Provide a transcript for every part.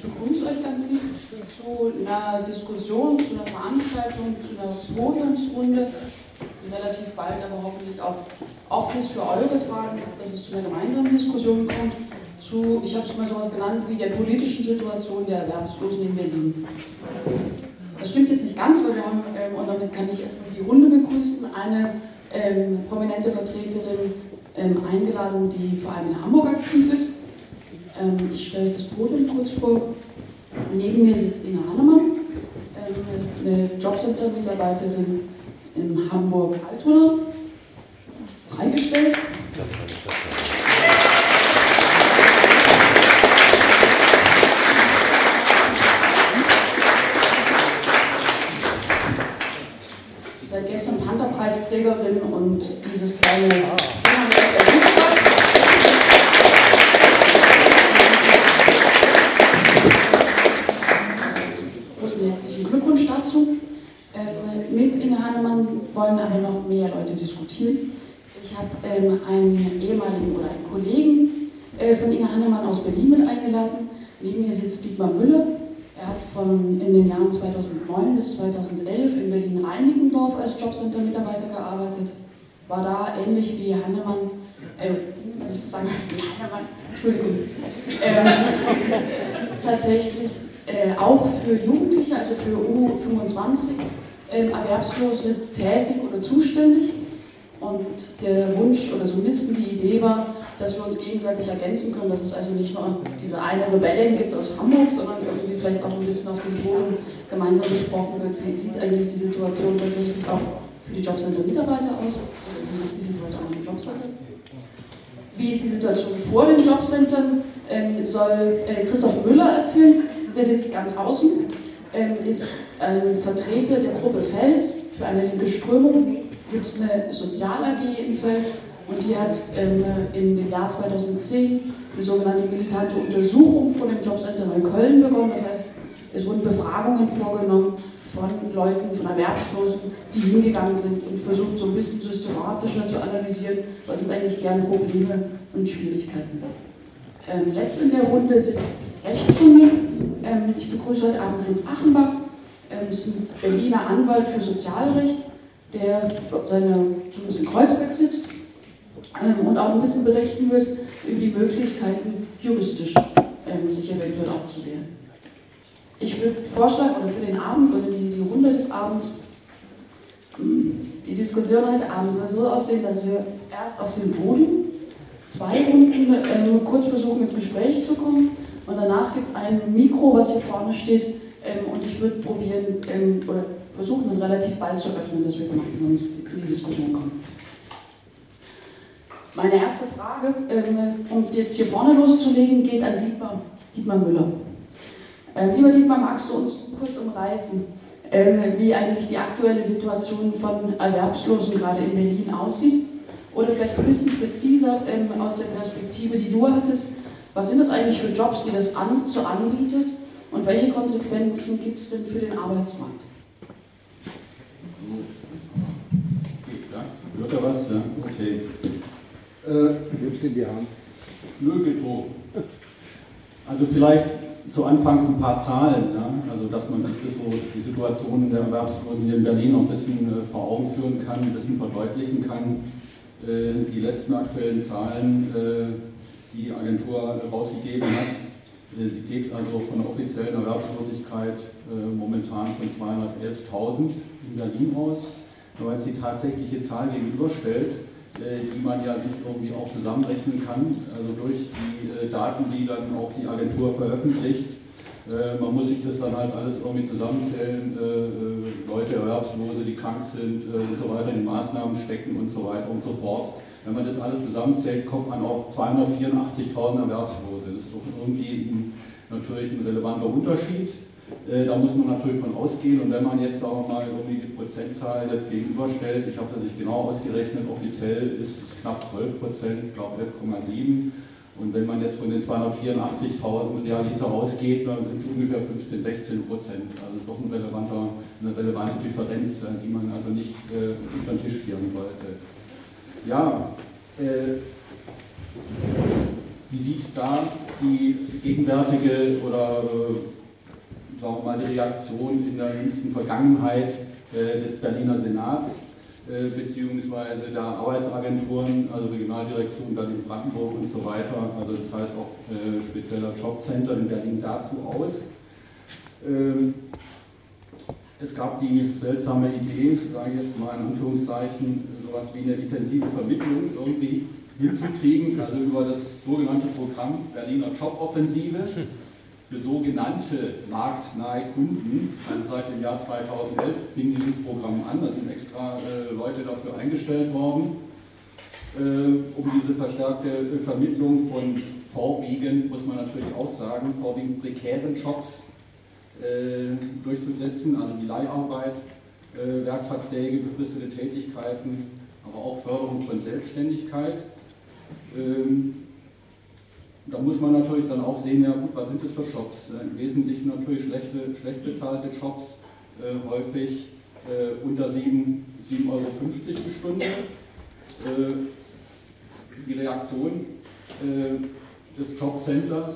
ich begrüße euch ganz lieb zu einer Diskussion, zu einer Veranstaltung, zu einer Podiumsrunde, relativ bald aber hoffentlich auch offen ist für eure Fragen, dass es zu einer gemeinsamen Diskussion kommt, zu, ich habe es mal sowas genannt, wie der politischen Situation der Erwerbslosen in Berlin. Das stimmt jetzt nicht ganz, weil wir haben, ähm, und damit kann ich erstmal die Runde begrüßen, eine ähm, prominente Vertreterin ähm, eingeladen, die vor allem in Hamburg aktiv ist. Ähm, ich stelle das Podium kurz vor. Neben mir sitzt Inga Hannemann, ähm, eine Jobcenter-Mitarbeiterin in Hamburg-Altona, freigestellt. Seit gestern Pantherpreisträgerin und dieses kleine Großen herzlichen Glückwunsch dazu. Ähm, mit Inge Hahnemann wollen aber noch mehr Leute diskutieren. Ich habe ähm, einen ehemaligen oder einen Kollegen äh, von Inge Hannemann aus Berlin mit eingeladen. Neben mir sitzt Dietmar Müller. Er hat von in den Jahren 2009 bis 2011 in Berlin-Reinickendorf als Jobcenter-Mitarbeiter gearbeitet. War da ähnlich wie Hannemann, äh, kann ich das sagen? Hannemann, Entschuldigung. Ähm, tatsächlich äh, auch für Jugendliche, also für U25, ähm, Erwerbslose tätig oder zuständig. Und der Wunsch oder so ein bisschen die Idee war, dass wir uns gegenseitig ergänzen können, dass es also nicht nur diese eine Rebellin gibt aus Hamburg, sondern irgendwie vielleicht auch ein bisschen auf dem Boden gemeinsam besprochen wird, wie sieht eigentlich die Situation tatsächlich auch für die Jobcenter-Mitarbeiter aus, oder wie ist die Situation im Jobcenter? Wie ist die Situation vor den Jobcentern? Ähm, soll äh, Christoph Müller erzählen, der sitzt ganz außen, ähm, ist ein Vertreter der Gruppe Fels für eine linke Strömung. Gibt es eine Sozial-AG Fels und die hat ähm, in dem Jahr 2010 eine sogenannte militante Untersuchung von dem Jobcenter Neukölln begonnen. Das heißt, es wurden Befragungen vorgenommen von Leuten, von Erwerbslosen, die hingegangen sind und versucht, so ein bisschen systematischer zu analysieren, was sind eigentlich deren Probleme und Schwierigkeiten. Ähm, letzt in der Runde sitzt rechts von mir. Ähm, ich begrüße heute Abend Jens Achenbach, ähm, ist ein Berliner Anwalt für Sozialrecht, der seine, zumindest in Kreuzberg sitzt ähm, und auch ein bisschen berichten wird über die Möglichkeiten, juristisch ähm, sich eventuell aufzuwehren. Ich würde vorschlagen, also für den Abend oder die, die Runde des Abends, hm, die Diskussion heute Abend soll so aussehen, dass wir erst auf dem Boden zwei Runden äh, kurz versuchen, ins Gespräch zu kommen und danach gibt es ein Mikro, was hier vorne steht ähm, und ich würde probieren ähm, oder versuchen, dann relativ bald zu öffnen, dass wir gemeinsam in die Diskussion kommen. Meine erste Frage, ähm, um jetzt hier vorne loszulegen, geht an Dietmar, Dietmar Müller. Ähm, lieber Dietmar, magst du uns kurz umreißen, ähm, wie eigentlich die aktuelle Situation von Erwerbslosen gerade in Berlin aussieht? Oder vielleicht ein bisschen präziser aus der Perspektive, die du hattest. Was sind das eigentlich für Jobs, die das an, so anbietet? Und welche Konsequenzen gibt es denn für den Arbeitsmarkt? Hört er was? Ja, okay. Äh, Gib's in die Hand. Nö, geht so. Also vielleicht zu Anfangs ein paar Zahlen, ja? also dass man sich so die Situation der Erwerbslosen hier in Berlin noch ein bisschen äh, vor Augen führen kann, ein bisschen verdeutlichen kann. Äh, die letzten aktuellen Zahlen, äh, die die Agentur rausgegeben hat, äh, sie geht also von der offiziellen Erwerbslosigkeit momentan von 211.000 in Berlin aus. Wenn man jetzt die tatsächliche Zahl gegenüberstellt, äh, die man ja sich irgendwie auch zusammenrechnen kann, also durch die äh, Daten, die dann auch die Agentur veröffentlicht. Äh, man muss sich das dann halt alles irgendwie zusammenzählen, Leute, Erwerbslose, die krank sind und so weiter, in Maßnahmen stecken und so weiter und so fort. Wenn man das alles zusammenzählt, kommt man auf 284.000 Erwerbslose. Das ist doch irgendwie ein, natürlich ein relevanter Unterschied. Äh, da muss man natürlich von ausgehen und wenn man jetzt sagen mal irgendwie die Prozentzahl jetzt gegenüberstellt, ich habe das nicht genau ausgerechnet, offiziell ist es knapp 12 Prozent, ich glaube 11,7 und wenn man jetzt von den 284.000 Realiter ausgeht, dann sind es ungefähr 15, 16 Prozent. Also ist doch ein eine relevante Differenz, äh, die man also nicht äh, unter den Tisch kehren wollte. Ja, äh, wie sieht da die gegenwärtige oder äh, sagen wir mal die Reaktion in der jüngsten Vergangenheit äh, des Berliner Senats äh, beziehungsweise der Arbeitsagenturen, also Regionaldirektion Berlin-Brandenburg und so weiter, also das heißt auch äh, spezieller Jobcenter in Berlin dazu aus. Ähm, es gab die seltsame Idee, sage ich jetzt mal in Anführungszeichen, sowas wie eine intensive Vermittlung irgendwie hinzukriegen, also über das sogenannte Programm Berliner Joboffensive für sogenannte marktnahe Kunden. Also seit dem Jahr 2011 fing dieses Programm an, da sind extra äh, Leute dafür eingestellt worden, äh, um diese verstärkte äh, Vermittlung von vorwiegend, muss man natürlich auch sagen, vorwiegend prekären Jobs äh, durchzusetzen, also die Leiharbeit, äh, Werkverträge, befristete Tätigkeiten, aber auch Förderung von Selbstständigkeit. Ähm, da muss man natürlich dann auch sehen, ja gut, was sind das für Jobs? Im Wesentlichen natürlich schlechte, schlecht bezahlte Jobs, äh, häufig äh, unter 7,50 Euro die Stunde. Äh, die Reaktion des Jobcenters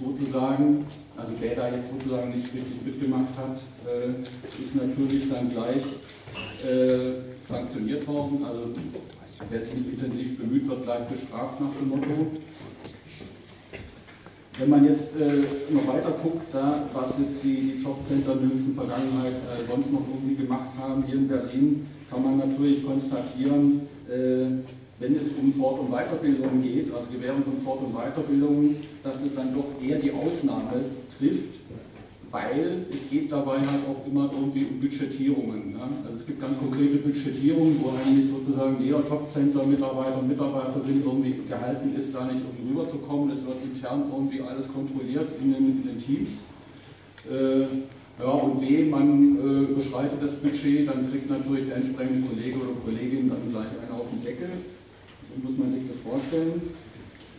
sozusagen also wer da jetzt sozusagen nicht richtig mitgemacht hat, äh, ist natürlich dann gleich äh, sanktioniert worden. Also wer sich nicht intensiv bemüht, wird gleich bestraft nach dem Motto. Wenn man jetzt äh, noch weiter guckt, da, was jetzt die, die Jobcenter in der jüngsten Vergangenheit äh, sonst noch irgendwie gemacht haben hier in Berlin, kann man natürlich konstatieren, äh, wenn es um Fort- und Weiterbildung geht, also Gewährung von Fort- und Weiterbildung, dass es dann doch eher die Ausnahme trifft, weil es geht dabei halt auch immer irgendwie um Budgetierungen. Ne? Also es gibt ganz konkrete Budgetierungen, wo eigentlich sozusagen jeder Jobcenter-Mitarbeiter und Mitarbeiterin irgendwie gehalten ist, da nicht irgendwie rüberzukommen. Es wird intern irgendwie alles kontrolliert in den, in den Teams. Äh, ja, und weh, man äh, beschreitet das Budget, dann kriegt natürlich der entsprechende Kollege oder Kollegin dann gleich einen auf den Deckel. So muss man sich das vorstellen.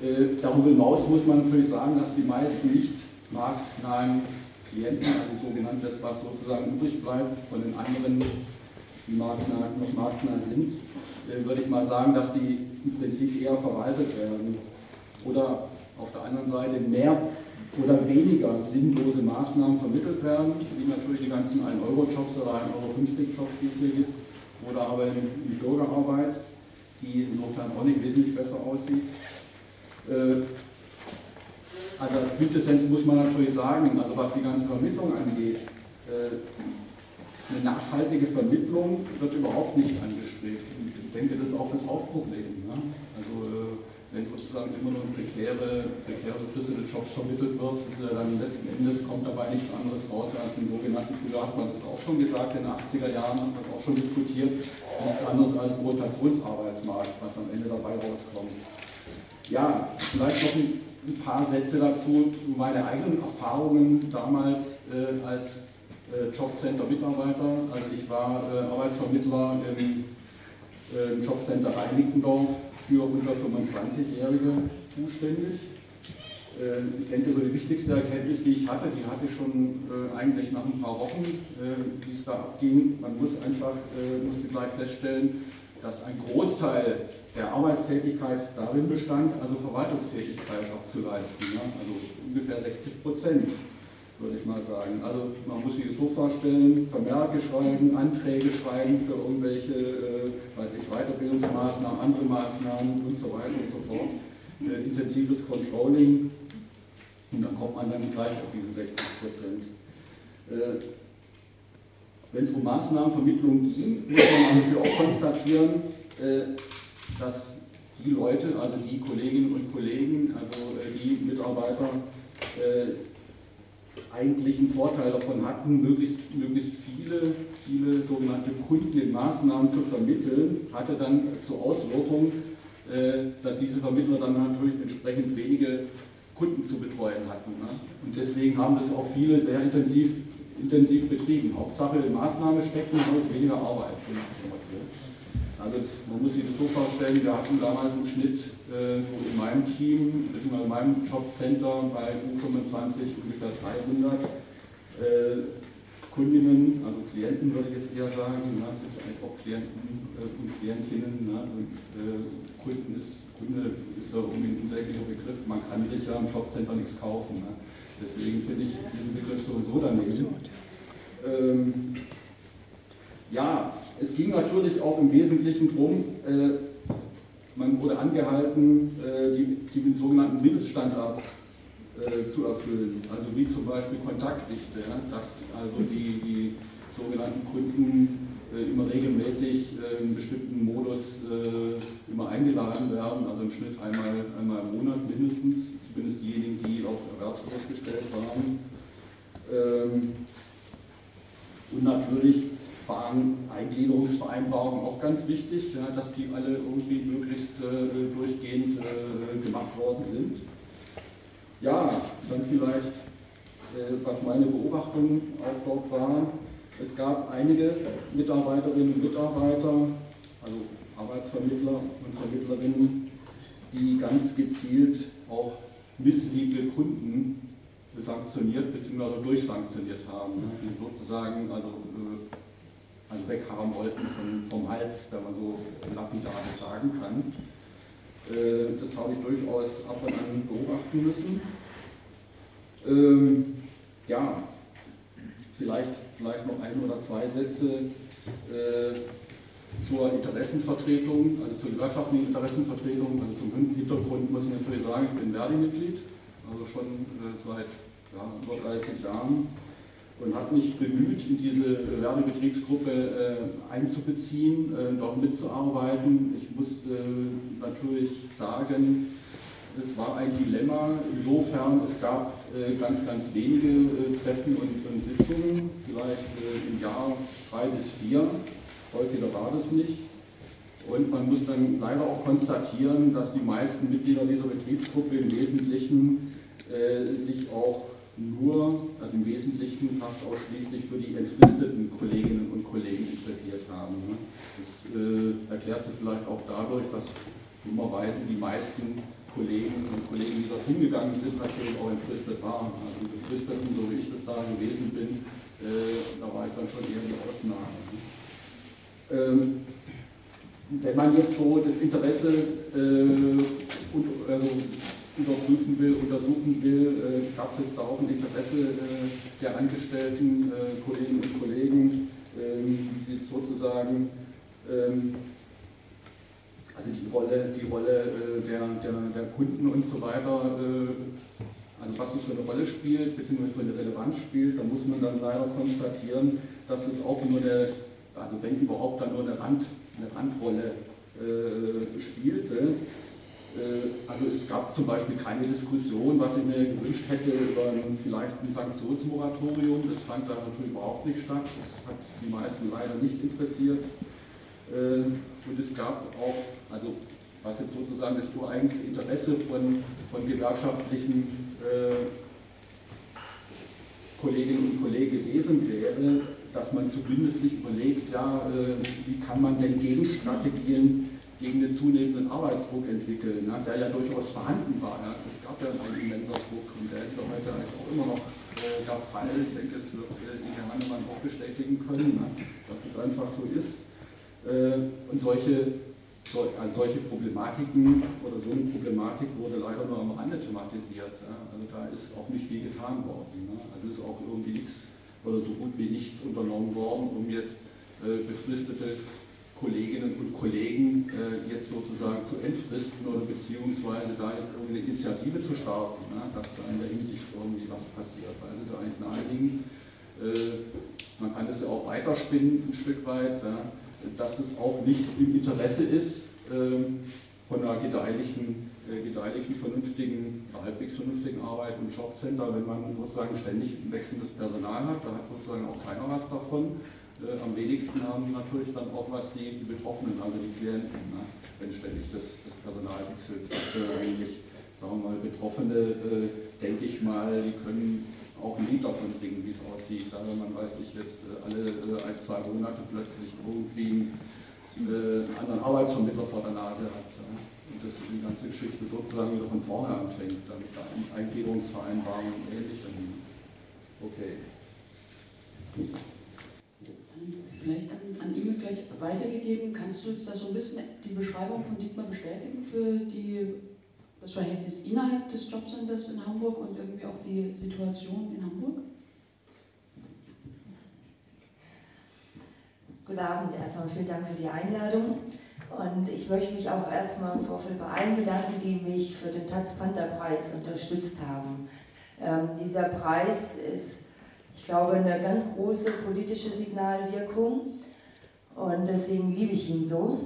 Äh, darüber hinaus muss man natürlich sagen, dass die meisten nicht marktnahen Klienten, also sogenanntes, was sozusagen übrig bleibt von den anderen, die marktnah, noch marktnah sind, äh, würde ich mal sagen, dass die im Prinzip eher verwaltet werden. Oder auf der anderen Seite mehr oder weniger sinnlose Maßnahmen vermittelt werden, wie natürlich die ganzen 1-Euro-Jobs oder 1-Euro-50-Jobs, die es hier gibt, oder aber in Bürgerarbeit, die insofern auch nicht wesentlich besser aussieht. Also als Quintessenz muss man natürlich sagen, also was die ganze Vermittlung angeht, äh, eine nachhaltige Vermittlung wird überhaupt nicht angestrebt. Ich denke, das ist auch das Hauptproblem. Ne? Also äh, wenn sozusagen immer nur prekäre, prekäre befristete Jobs vermittelt wird, ist ja dann letzten Endes kommt dabei nichts anderes raus als den sogenannten, früher hat man das auch schon gesagt, in den 80er Jahren hat man das auch schon diskutiert, nichts anderes als Rotationsarbeitsmarkt, was am Ende dabei rauskommt. Ja, vielleicht noch ein ein paar Sätze dazu, meine eigenen Erfahrungen damals äh, als äh, Jobcenter-Mitarbeiter. Also ich war äh, Arbeitsvermittler im äh, Jobcenter Reinickendorf für unter 25-Jährige zuständig. Äh, ich denke, so die wichtigste Erkenntnis, die ich hatte, die hatte ich schon äh, eigentlich nach ein paar Wochen, wie es da abging. Man muss einfach, musste gleich feststellen, dass ein Großteil der Arbeitstätigkeit darin bestand, also Verwaltungstätigkeit abzuleisten. Ja? Also ungefähr 60 Prozent, würde ich mal sagen. Also man muss sich das so vorstellen, Vermerke schreiben, Anträge schreiben für irgendwelche, äh, weiß ich, Weiterbildungsmaßnahmen, andere Maßnahmen und so weiter und so fort. Äh, intensives Controlling und dann kommt man dann gleich auf diese 60 Prozent. Äh, Wenn es um Maßnahmenvermittlung ging, muss man natürlich auch konstatieren, äh, dass die Leute, also die Kolleginnen und Kollegen, also äh, die Mitarbeiter, äh, eigentlich einen Vorteil davon hatten, möglichst, möglichst viele, viele sogenannte Kunden in Maßnahmen zu vermitteln, hatte dann zur Auswirkung, äh, dass diese Vermittler dann natürlich entsprechend wenige Kunden zu betreuen hatten. Ne? Und deswegen haben das auch viele sehr intensiv, intensiv betrieben. Hauptsache in Maßnahme stecken, weniger Arbeit. Also man muss sich das so vorstellen, wir hatten damals im Schnitt äh, so in meinem Team, beziehungsweise in meinem Jobcenter bei U25 ungefähr 300 äh, Kundinnen, also Klienten würde ich jetzt eher sagen, ne, das sind eigentlich auch Klienten äh, und Klientinnen, ne, und, äh, Jobkunden ist, Kunde ist ja irgendwie ein säglicher Begriff, man kann sich ja im Jobcenter nichts kaufen. Ne? Deswegen finde ich diesen Begriff sowieso daneben. Ähm, ja, es ging natürlich auch im Wesentlichen darum, äh, man wurde angehalten, äh, die, die sogenannten Mindeststandards äh, zu erfüllen. Also wie zum Beispiel Kontaktdichte, ja, dass also die, die sogenannten Kunden immer regelmäßig äh, in bestimmten Modus äh, immer eingeladen werden, also im Schnitt einmal, einmal im Monat mindestens, zumindest diejenigen, die auf erwerbslos gestellt waren. Ähm, und natürlich waren Eingliederungsvereinbarungen auch ganz wichtig, ja, dass die alle irgendwie möglichst äh, durchgehend äh, gemacht worden sind. Ja, dann vielleicht, äh, was meine Beobachtung auch dort war, es gab einige Mitarbeiterinnen und Mitarbeiter, also Arbeitsvermittler und Vermittlerinnen, die ganz gezielt auch missliebige Kunden sanktioniert bzw. durchsanktioniert haben, die sozusagen also also weghaben wollten vom, vom Hals, wenn man so lapidar sagen kann. Äh, das habe ich durchaus ab und an beobachten müssen. Ähm, ja, vielleicht, vielleicht noch ein oder zwei Sätze äh, zur Interessenvertretung, also zur wirtschaftlichen Interessenvertretung. Also zum Hintergrund muss ich natürlich sagen, ich bin Verdi-Mitglied, also schon äh, seit ja, über 30 Jahren und habe mich bemüht, in diese Werbebetriebsgruppe äh, einzubeziehen, äh, dort mitzuarbeiten. Ich muss äh, natürlich sagen, es war ein Dilemma. Insofern, es gab äh, ganz, ganz wenige äh, Treffen und, und, Sitzungen, vielleicht äh, im Jahr drei bis vier. Häufiger war das nicht. Und man muss dann leider auch konstatieren, dass die meisten Mitglieder dieser Betriebsgruppe im Wesentlichen sich auch nur, also im Wesentlichen fast ausschließlich für die entfristeten Kolleginnen und Kollegen interessiert haben. Ne? Das äh, erklärt sich vielleicht auch dadurch, dass dummerweise die meisten Kollegen und Kollegen, die dort hingegangen sind, natürlich auch entfristet waren. Also die Befristeten, so wie ich das da gewesen bin, äh, da war ich dann schon eher die Ausnahme. Ne? Ähm, wenn man jetzt so das Interesse äh, und, also überprüfen will, untersuchen will, äh, gab es jetzt da auch ein Interesse äh, der angestellten äh, Kolleginnen und Kollegen, ähm, die sozusagen ähm, also die Rolle, die Rolle äh, der, der, der Kunden und so weiter, äh, also was es für eine Rolle spielt, beziehungsweise für eine Relevanz spielt, da muss man dann leider konstatieren, dass es auch nur eine, also wenn überhaupt dann nur eine, Rand, eine Randrolle äh, spielte. Äh, also es gab zum Beispiel keine Diskussion, was ich mir gewünscht hätte über vielleicht ein Sanktionsmoratorium. Das fand da natürlich überhaupt nicht statt. Das hat die meisten leider nicht interessiert. Äh, und es gab auch, also was jetzt sozusagen das ureigenste Interesse von, von gewerkschaftlichen äh, Kolleginnen und Kollegen gewesen wäre, dass man zumindest sich überlegt, ja, wie kann man denn Gegenstrategien gegen den zunehmenden Arbeitsdruck entwickeln, ne, der ja durchaus vorhanden war. Ja. Es gab ja einen immenser Druck und der ist ja heute eigentlich auch immer noch äh, der Fall. Ich denke, es wird äh, Inge Hannemann auch bestätigen können, ne, dass es einfach so ist. Äh, und solche, so, also solche Problematiken oder so eine Problematik wurde leider nur am Rande thematisiert. Also da ist auch nicht viel getan worden. Ne. Also ist auch irgendwie nichts oder so gut wie nichts unternommen worden, um jetzt äh, befristete Kolleginnen und Kollegen äh, jetzt sozusagen zu entfristen oder beziehungsweise da jetzt irgendeine Initiative zu starten, ne, dass da in der Hinsicht irgendwie was passiert. Weil es ist eigentlich naheliegend, äh, man kann es ja auch weiterspinnen ein Stück weit, ja, dass es auch nicht im Interesse ist äh, von einer gedeihlichen, äh, gedeihlichen, vernünftigen, halbwegs vernünftigen Arbeit im Jobcenter, wenn man sozusagen ständig wechselndes Personal hat, da hat sozusagen auch keiner was davon äh, am wenigsten haben natürlich dann auch was die, die Betroffenen, also die Klienten, ne? wenn ständig das, das Personal wechselt. Also eigentlich, sagen wir mal, Betroffene, äh, denke ich mal, die können auch ein Lied davon singen, wie es aussieht. Da wenn man, weiß ich, jetzt äh, alle äh, ein, zwei Monate plötzlich irgendwie äh, einen anderen Arbeitsvermittler vor der Nase hat. Ja? Und das die ganze Geschichte sozusagen wieder von vorne anfängt, damit da Eingliederungsvereinbarungen und ähnlichem. Okay vielleicht an, an ihm gleich weitergegeben. Kannst du das so ein bisschen die Beschreibung von Dietmar bestätigen für die, das Verhältnis innerhalb des Jobcenters in Hamburg und irgendwie auch die Situation in Hamburg? Guten Abend, erstmal vielen Dank für die Einladung. Und ich möchte mich auch erstmal im Vorfeld bei allen bedanken, die mich für den Taz Panther Preis unterstützt haben. Ähm, dieser Preis ist, ich glaube, eine ganz große politische Signalwirkung und deswegen liebe ich ihn so.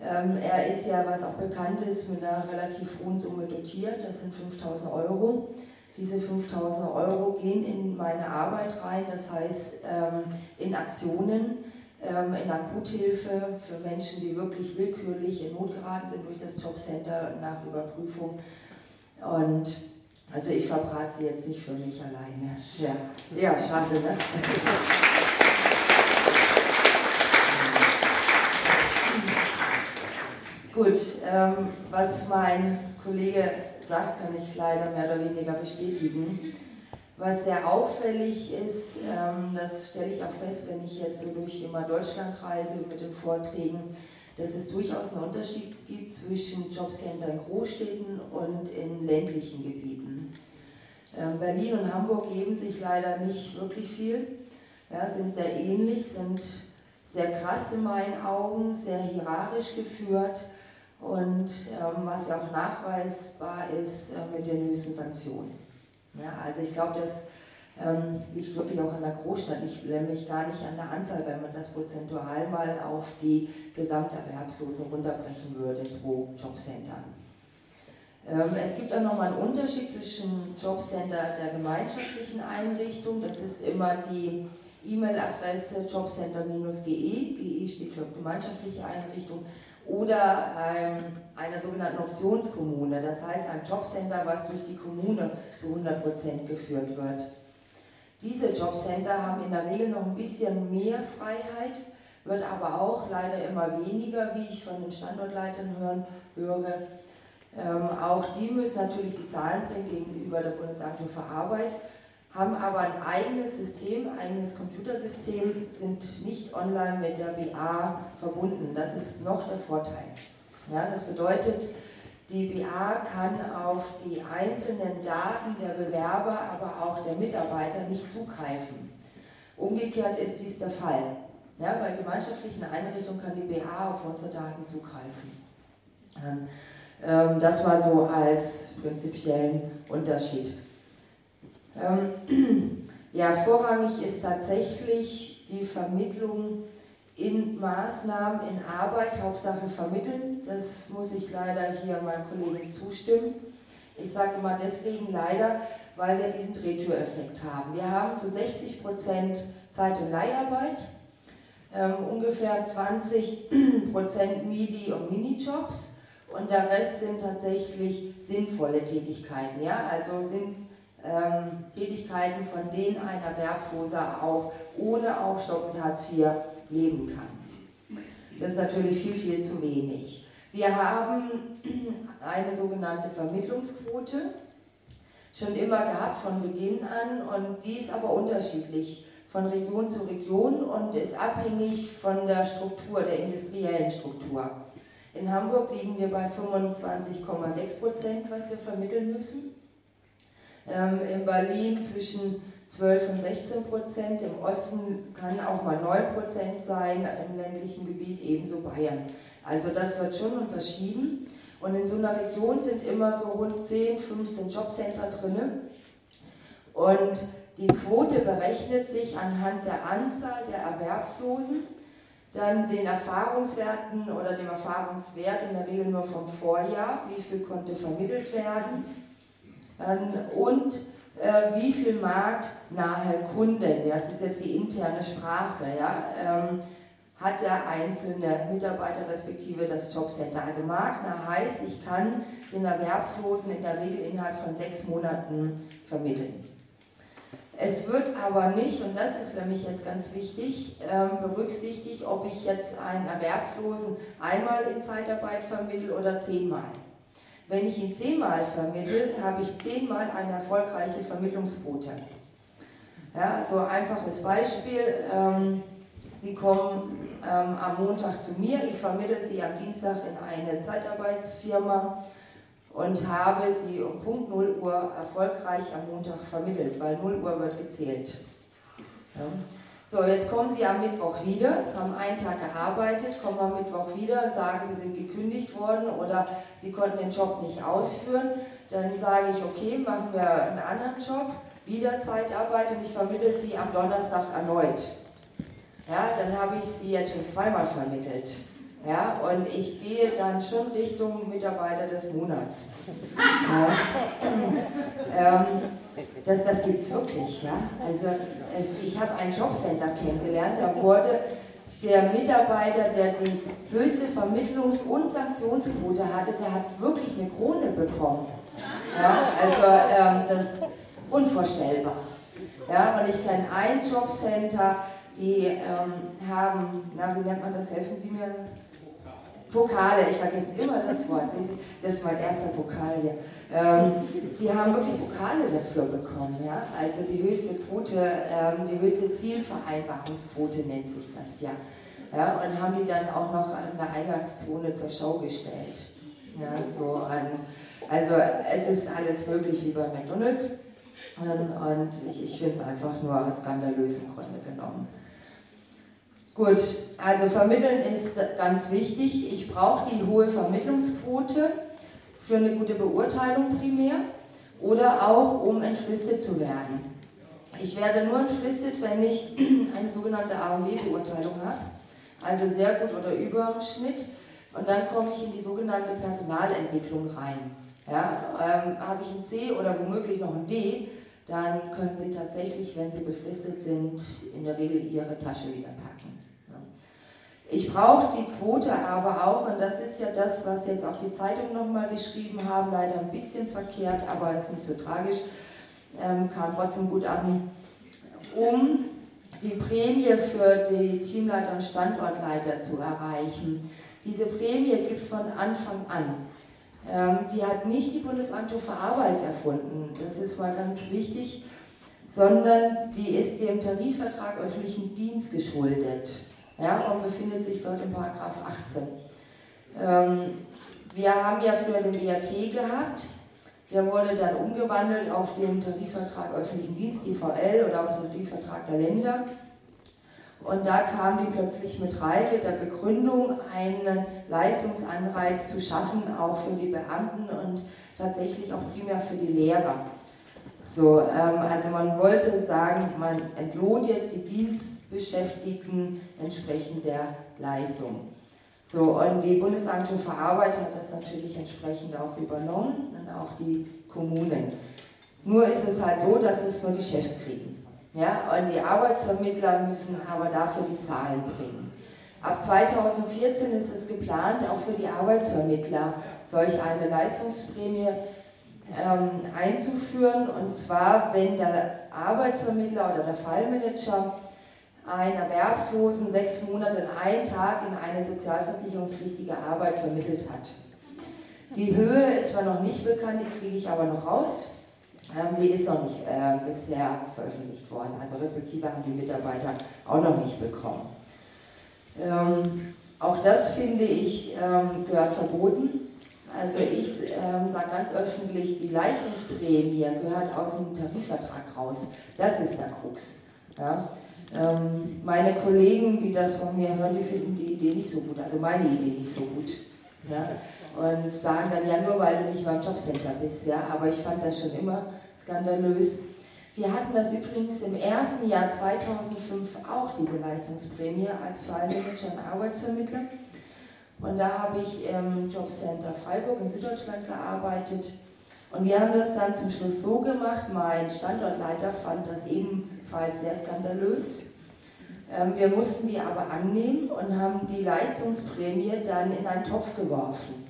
Ähm, er ist ja, was auch bekannt ist, mit einer relativ hohen Summe dotiert, das sind 5000 Euro. Diese 5000 Euro gehen in meine Arbeit rein, das heißt ähm, in Aktionen ähm, in Akuthilfe für Menschen, die wirklich willkürlich in Not geraten sind durch das Jobcenter nach Überprüfung. Und also ich verbrate sie jetzt nicht für mich alleine. Ja, ja schade, ne? Gut, ähm, was mein Kollege sagt, kann ich leider mehr oder weniger bestätigen. Was sehr auffällig ist, ähm, das stelle ich auch fest, wenn ich jetzt so durch immer Deutschland reise mit den Vorträgen, dass es durchaus einen Unterschied gibt zwischen Jobcenter in Großstädten und in ländlichen Gebieten. Ähm, Berlin und Hamburg geben sich leider nicht wirklich viel, ja, sind sehr ähnlich, sind sehr krass in meinen Augen, sehr hierarchisch geführt und ähm, was ja auch nachweisbar ist äh, mit den höchsten Sanktionen. Ja, also ich glaube, das ähm, liegt wirklich auch an der Großstadt, liegt nämlich gar nicht an der Anzahl, wenn man das prozentual mal auf die Gesamterwerbslosen runterbrechen würde pro Jobcenter. Ähm, es gibt auch nochmal einen Unterschied zwischen Jobcenter der gemeinschaftlichen Einrichtung, das ist immer die E-Mail-Adresse jobcenter-ge, GE steht für gemeinschaftliche Einrichtung, oder ähm, einer sogenannten Optionskommune, das heißt ein Jobcenter, was durch die Kommune zu 100% geführt wird. Diese Jobcenter haben in der Regel noch ein bisschen mehr Freiheit, wird aber auch leider immer weniger, wie ich von den Standortleitern hören, höre. Ähm, auch die müssen natürlich die Zahlen bringen gegenüber der Bundesagentur für Arbeit haben aber ein eigenes System, ein eigenes Computersystem, sind nicht online mit der BA verbunden. Das ist noch der Vorteil. Ja, das bedeutet, die BA kann auf die einzelnen Daten der Bewerber, aber auch der Mitarbeiter nicht zugreifen. Umgekehrt ist dies der Fall. Ja, bei gemeinschaftlichen Einrichtungen kann die BA auf unsere Daten zugreifen. Ähm, ähm, das war so als prinzipiellen Unterschied. Ähm, ja, vorrangig ist tatsächlich die Vermittlung in Maßnahmen, in Arbeit, Hauptsache vermitteln. Das muss ich leider hier meinem Kollegen zustimmen. Ich sage immer deswegen leider, weil wir diesen Drehtüreffekt haben. Wir haben zu 60 Prozent Zeit- und Leiharbeit, ähm, ungefähr 20 Prozent MIDI- und Minijobs und der Rest sind tatsächlich sinnvolle Tätigkeiten. Ja? Also sind ähm, Tätigkeiten, von denen ein Erwerbsloser auch ohne Aufstockend Hartz IV leben kann. Das ist natürlich viel, viel zu wenig. Wir haben eine sogenannte Vermittlungsquote schon immer gehabt von Beginn an und die ist aber unterschiedlich von Region zu Region und ist abhängig von der Struktur, der industriellen Struktur. In Hamburg liegen wir bei 25,6 Prozent, was wir vermitteln müssen ähm, in Berlin zwischen 12 und 16 Prozent, im Osten kann auch mal 9 Prozent sein, im ländlichen Gebiet ebenso Bayern. Also das wird schon unterschieden. Und in so einer Region sind immer so rund 10, 15 Jobcenter drin. Und die Quote berechnet sich anhand der Anzahl der Erwerbslosen, dann den Erfahrungswerten oder dem Erfahrungswert in der Regel nur vom Vorjahr, wie viel konnte vermittelt werden und äh, wie viel marktnahe Kunden, das ist jetzt die interne Sprache, ja, ähm, hat der einzelne Mitarbeiter respektive das Jobcenter. Also marktnah heißt, ich kann den Erwerbslosen in der Regel innerhalb von sechs Monaten vermitteln. Es wird aber nicht, und das ist für mich jetzt ganz wichtig, ähm, berücksichtigt, ob ich jetzt einen Erwerbslosen einmal in Zeitarbeit vermittle oder zehnmal. Wenn ich ihn zehnmal vermittle, habe ich zehnmal eine erfolgreiche Vermittlungsquote. Ja, so ein einfaches Beispiel. Ähm, Sie kommen ähm, am Montag zu mir, ich vermittle Sie am Dienstag in eine Zeitarbeitsfirma und habe Sie um Punkt 0 Uhr erfolgreich am Montag vermittelt, weil 0 Uhr wird gezählt. Ja. So, jetzt kommen Sie am Mittwoch wieder, haben einen Tag gearbeitet, kommen am Mittwoch wieder und sagen, Sie sind gekündigt worden oder Sie konnten den Job nicht ausführen. Dann sage ich, okay, machen wir einen anderen Job, wieder Zeitarbeit und ich vermittle Sie am Donnerstag erneut. Ja, dann habe ich Sie jetzt schon zweimal vermittelt. Ja, und ich gehe dann schon Richtung Mitarbeiter des Monats. Ja. Ähm, das das gibt es wirklich. Ja? Also es, ich habe ein Jobcenter kennengelernt, da wurde der Mitarbeiter, der die höchste Vermittlungs- und Sanktionsquote hatte, der hat wirklich eine Krone bekommen. Ja? Also ähm, das ist unvorstellbar. Ja? Und ich kenne ein Jobcenter, die ähm, haben, na, wie nennt man das, helfen Sie mir? Pokale, ich vergesse immer das Wort, das ist mein erster Pokal hier. Ähm, die haben wirklich Pokale dafür bekommen, ja? also die höchste Quote, ähm, die höchste Zielvereinbarungsquote nennt sich das ja. ja. Und haben die dann auch noch an der Eingangszone zur Schau gestellt. Ja, so an, also es ist alles möglich wie bei McDonalds und, und ich, ich finde es einfach nur skandalös im Grunde genommen. Gut, also vermitteln ist ganz wichtig. Ich brauche die hohe Vermittlungsquote für eine gute Beurteilung primär oder auch um entfristet zu werden. Ich werde nur entfristet, wenn ich eine sogenannte AMW-Beurteilung habe, also sehr gut oder über dem Schnitt. Und dann komme ich in die sogenannte Personalentwicklung rein. Ja, ähm, habe ich ein C oder womöglich noch ein D, dann können Sie tatsächlich, wenn Sie befristet sind, in der Regel Ihre Tasche wieder packen. Ich brauche die Quote aber auch, und das ist ja das, was jetzt auch die Zeitungen nochmal geschrieben haben, leider ein bisschen verkehrt, aber ist nicht so tragisch, ähm, kam trotzdem gut an, um die Prämie für die Teamleiter und Standortleiter zu erreichen. Diese Prämie gibt es von Anfang an. Ähm, die hat nicht die Bundesagentur für Arbeit erfunden, das ist mal ganz wichtig, sondern die ist dem Tarifvertrag öffentlichen Dienst geschuldet ja, und befindet sich dort in Paragraph 18. Ähm, wir haben ja früher den BAT gehabt, der wurde dann umgewandelt auf den Tarifvertrag öffentlichen Dienst, TVL oder auch Tarifvertrag der Länder. Und da kam die plötzlich mit rein mit der Begründung, einen Leistungsanreiz zu schaffen, auch für die Beamten und tatsächlich auch primär für die Lehrer. So, ähm, also man wollte sagen, man entlohnt jetzt die Dienstbeschäftigten entsprechend der Leistung. So, und die Bundesagentur für Arbeit hat das natürlich entsprechend auch übernommen und auch die Kommunen. Nur ist es halt so, dass es nur die Chefs kriegen. Ja, und die Arbeitsvermittler müssen aber dafür die Zahlen bringen. Ab 2014 ist es geplant, auch für die Arbeitsvermittler solch eine Leistungsprämie ähm, einzuführen. Und zwar, wenn der Arbeitsvermittler oder der Fallmanager einen Erwerbslosen sechs Monate in einen Tag in eine sozialversicherungspflichtige Arbeit vermittelt hat. Die Höhe ist zwar noch nicht bekannt, die kriege ich aber noch raus. Ähm, die ist noch nicht äh, bisher veröffentlicht worden, also respektive haben die Mitarbeiter auch noch nicht bekommen. Ähm, auch das finde ich ähm, gehört verboten. Also ich ähm, sage ganz öffentlich, die Leistungsprämie gehört aus dem Tarifvertrag raus. Das ist der Krux. Ja? Ähm, meine Kollegen, die das von mir hören, die finden die Idee nicht so gut, also meine Idee nicht so gut. Ja? Und sagen dann, ja, nur weil du nicht beim Jobcenter bist. Ja? Aber ich fand das schon immer skandalös. Wir hatten das übrigens im ersten Jahr 2005 auch, diese Leistungsprämie, als Fallmanager und Arbeitsvermittler. Und da habe ich im Jobcenter Freiburg in Süddeutschland gearbeitet. Und wir haben das dann zum Schluss so gemacht, mein Standortleiter fand das ebenfalls sehr skandalös. Ähm, wir mussten die aber annehmen und haben die Leistungsprämie dann in einen Topf geworfen.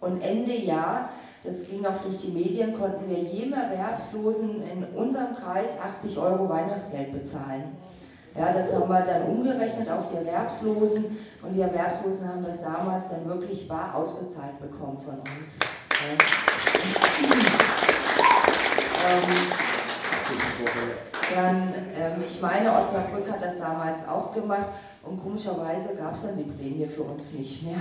Und Ende Jahr, das ging auch durch die Medien, konnten wir jedem Erwerbslosen in unserem Kreis 80 Euro Weihnachtsgeld bezahlen. Ja, das haben wir dann umgerechnet auf die Erwerbslosen und die Erwerbslosen haben das damals dann wirklich bar ausbezahlt bekommen von uns. Ähm, dann, ähm, ich meine, Osnabrück hat das damals auch gemacht Und komischerweise gab es dann die Prämie für uns nicht mehr.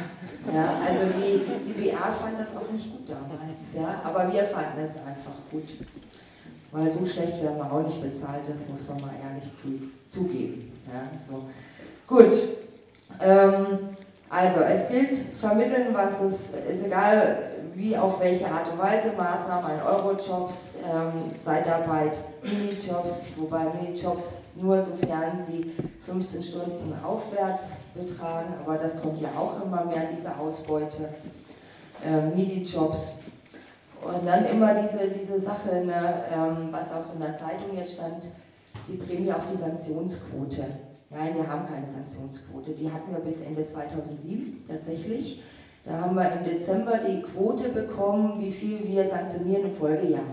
Ja, also die, die BA fand das auch nicht gut damals, ja, aber wir fanden es einfach gut. Weil so schlecht werden wir auch nicht bezahlt, das muss man mal ehrlich zu, zugeben. Ja, so. Gut, ähm, also es gilt vermitteln, was es ist egal, wie auf welche Art und Weise Maßnahmen an Eurojobs, ähm, Zeitarbeit, Minijobs, wobei Minijobs nur sofern sie 15 Stunden aufwärts betragen, aber das kommt ja auch immer mehr, diese Ausbeute, äh, Minijobs. Und dann immer diese, diese Sache, ne, ähm, was auch in der Zeitung jetzt stand, die Prämie auf die Sanktionsquote. Nein, wir haben keine Sanktionsquote. Die hatten wir bis Ende 2007 tatsächlich. Da haben wir im Dezember die Quote bekommen, wie viel wir sanktionieren im Folgejahr.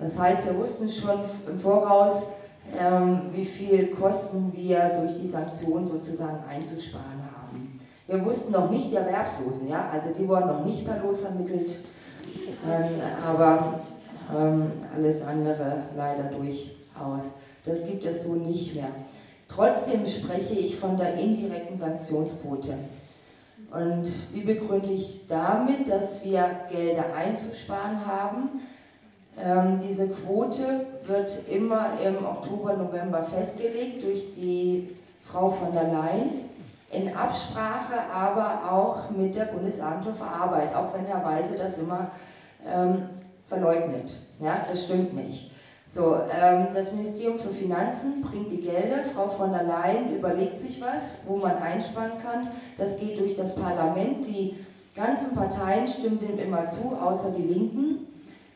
Das heißt, wir wussten schon im Voraus, ähm, wie viel Kosten wir durch die Sanktionen sozusagen einzusparen haben. Wir wussten noch nicht die Erwerbslosen, ja? also die wurden noch nicht per Los ermittelt, ähm, aber ähm, alles andere leider durchaus. Das gibt es so nicht mehr. Trotzdem spreche ich von der indirekten Sanktionsquote. Und die begründe ich damit, dass wir Gelder einzusparen haben. Ähm, diese Quote wird immer im Oktober, November festgelegt durch die Frau von der Leyen, in Absprache aber auch mit der Bundesagentur für Arbeit, auch wenn Herr Weise das immer ähm, verleugnet. Ja, das stimmt nicht. So, ähm, das Ministerium für Finanzen bringt die Gelder, Frau von der Leyen überlegt sich was, wo man einsparen kann. Das geht durch das Parlament. Die ganzen Parteien stimmen dem immer zu, außer die Linken.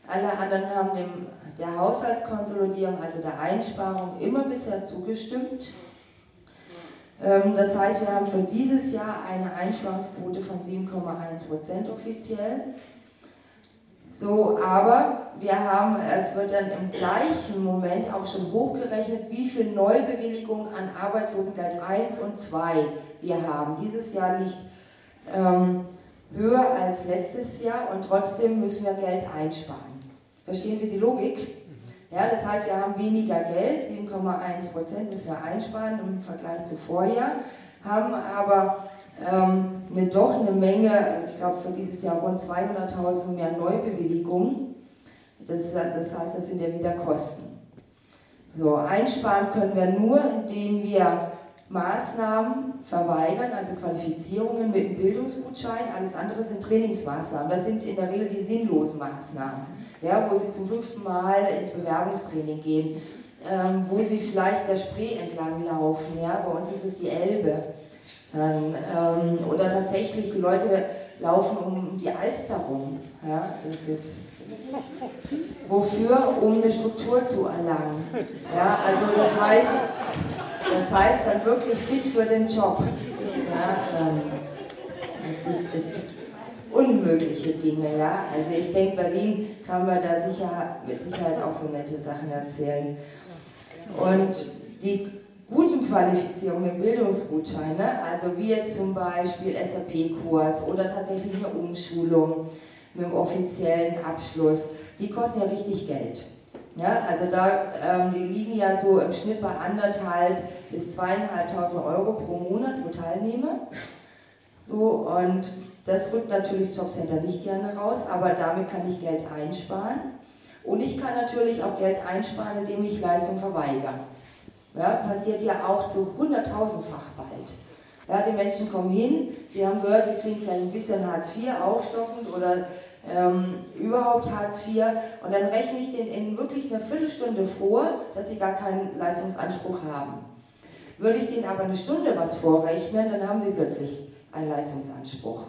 Alle anderen haben dem, der Haushaltskonsolidierung, also der Einsparung, immer bisher zugestimmt. Ähm, das heißt, wir haben für dieses Jahr eine Einsparungsquote von 7,1 Prozent offiziell. So, aber wir haben, es wird dann im gleichen Moment auch schon hochgerechnet, wie viel Neubewilligungen an Arbeitslosengeld 1 und 2 wir haben. Dieses Jahr liegt ähm, höher als letztes Jahr und trotzdem müssen wir Geld einsparen. Verstehen Sie die Logik? Ja, das heißt, wir haben weniger Geld, 7,1 Prozent müssen wir einsparen im Vergleich zu Vorjahr, haben aber ähm, eine, doch eine Menge, ich glaube für dieses Jahr rund 200.000 mehr Neubewilligungen. Das, das heißt, das sind ja wieder Kosten. So, einsparen können wir nur, indem wir Maßnahmen verweigern, also Qualifizierungen mit einem Bildungsgutschein. Alles andere sind Trainingsmaßnahmen. Das sind in der Regel die sinnlosen Maßnahmen, ja, wo Sie zum fünften Mal ins Bewerbungstraining gehen, ähm, wo Sie vielleicht der Spree entlang laufen. Ja, bei uns ist es die Elbe. Dann, ähm, oder tatsächlich, die Leute laufen um die Alster rum. Ja, das ist wofür? Um eine Struktur zu erlangen. Ja, also das heißt, das heißt dann wirklich fit für den Job. Ja, ähm, es, ist, es unmögliche Dinge. Ja? Also ich denke, Berlin kann man da sicher, mit Sicherheit auch so nette Sachen erzählen. Und die guten Qualifizierungen im Bildungsgutschein, ne? also wie jetzt zum Beispiel SAP-Kurs oder tatsächlich eine Umschulung mit einem offiziellen Abschluss, die kosten ja richtig Geld. Ja, also da, ähm, die liegen ja so im Schnitt bei anderthalb bis zweieinhalbtausend Euro pro Monat pro Teilnehmer. So, und das rückt natürlich das Jobcenter nicht gerne raus, aber damit kann ich Geld einsparen. Und ich kann natürlich auch Geld einsparen, indem ich Leistung verweigere. Ja, passiert ja auch zu hunderttausendfach bald. Ja, die Menschen kommen hin, sie haben gehört, sie kriegen vielleicht ein bisschen Hartz IV aufstockend oder ähm, überhaupt Hartz IV und dann rechne ich den in wirklich eine Viertelstunde vor, dass sie gar keinen Leistungsanspruch haben. Würde ich denen aber eine Stunde was vorrechnen, dann haben sie plötzlich einen Leistungsanspruch.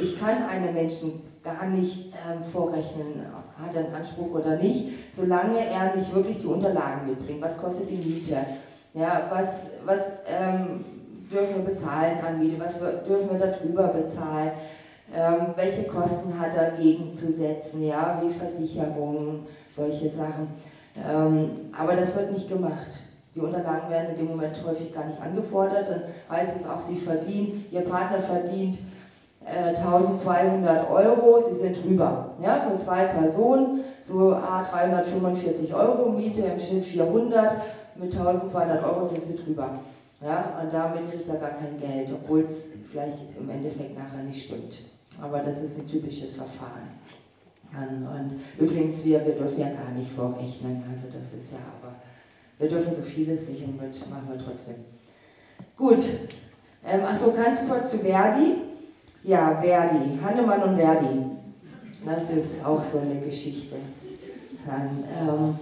Ich kann einem Menschen gar nicht ähm, vorrechnen, hat er einen Anspruch oder nicht, solange er nicht wirklich die Unterlagen mitbringt. Was kostet die Miete? Ja, was was ähm, dürfen wir bezahlen an Miete? Was dürfen wir darüber bezahlen? Ähm, welche Kosten hat er gegenzusetzen? Ja, wie Versicherungen, solche Sachen. Ähm, aber das wird nicht gemacht. Die Unterlagen werden in dem Moment häufig gar nicht angefordert. Dann heißt es auch, Sie verdienen, Ihr Partner verdient 1200 äh, Euro, sie sind drüber. Ja, für zwei Personen, so ah, 345 Euro, Miete im Schnitt 400, mit 1200 Euro sind sie drüber. Ja, und damit kriegt er gar kein Geld, obwohl es vielleicht im Endeffekt nachher nicht stimmt. Aber das ist ein typisches Verfahren. Und übrigens, wir, wir dürfen ja gar nicht vorrechnen, also das ist ja aber, wir dürfen so vieles mit machen wir trotzdem. Gut, ähm, achso, ganz kurz zu Verdi. Ja, Verdi, Hannemann und Verdi. Das ist auch so eine Geschichte. Dann, ähm,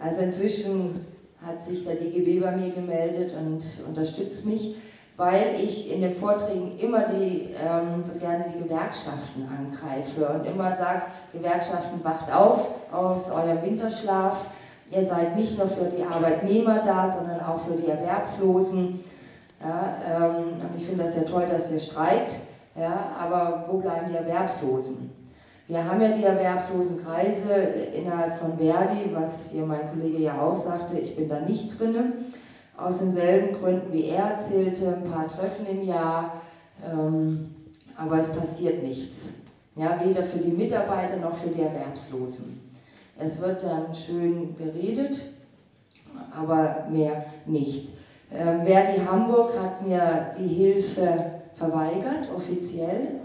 also inzwischen hat sich der DGB bei mir gemeldet und unterstützt mich weil ich in den Vorträgen immer die, ähm, so gerne die Gewerkschaften angreife und immer sage, Gewerkschaften wacht auf aus eurem Winterschlaf. Ihr seid nicht nur für die Arbeitnehmer da, sondern auch für die Erwerbslosen. Ja, ähm, und ich finde das ja toll, dass ihr streikt, ja, aber wo bleiben die Erwerbslosen? Wir haben ja die Erwerbslosenkreise innerhalb von Verdi, was hier mein Kollege ja auch sagte, ich bin da nicht drin aus denselben Gründen wie er erzählte, ein paar Treffen im Jahr, ähm, aber es passiert nichts. Ja, weder für die Mitarbeiter noch für die Erwerbslosen. Es wird dann schön geredet, aber mehr nicht. Ähm, Verdi Hamburg hat mir die Hilfe verweigert, offiziell.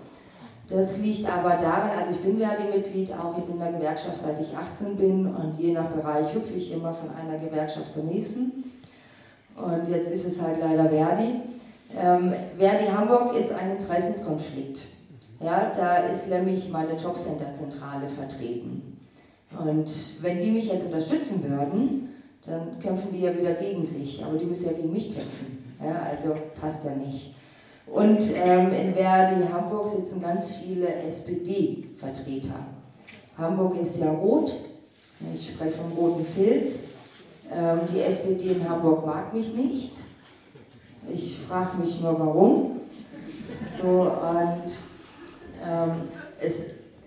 Das liegt aber daran, also ich bin Verdi-Mitglied, auch in der Gewerkschaft seit ich 18 bin und je nach Bereich hüpfe ich immer von einer Gewerkschaft zur nächsten. Und jetzt ist es halt leider Verdi. Ähm, Verdi Hamburg ist ein Interessenskonflikt. Ja, da ist nämlich meine Jobcenter-Zentrale vertreten. Und wenn die mich jetzt unterstützen würden, dann kämpfen die ja wieder gegen sich, aber die müssen ja gegen mich kämpfen. Ja, also passt ja nicht. Und ähm, in Verdi Hamburg sitzen ganz viele SPD-Vertreter. Hamburg ist ja rot, ich spreche vom roten Filz. Ähm, die SPD in Hamburg mag mich nicht. Ich frage mich nur, warum. So, und ähm, es,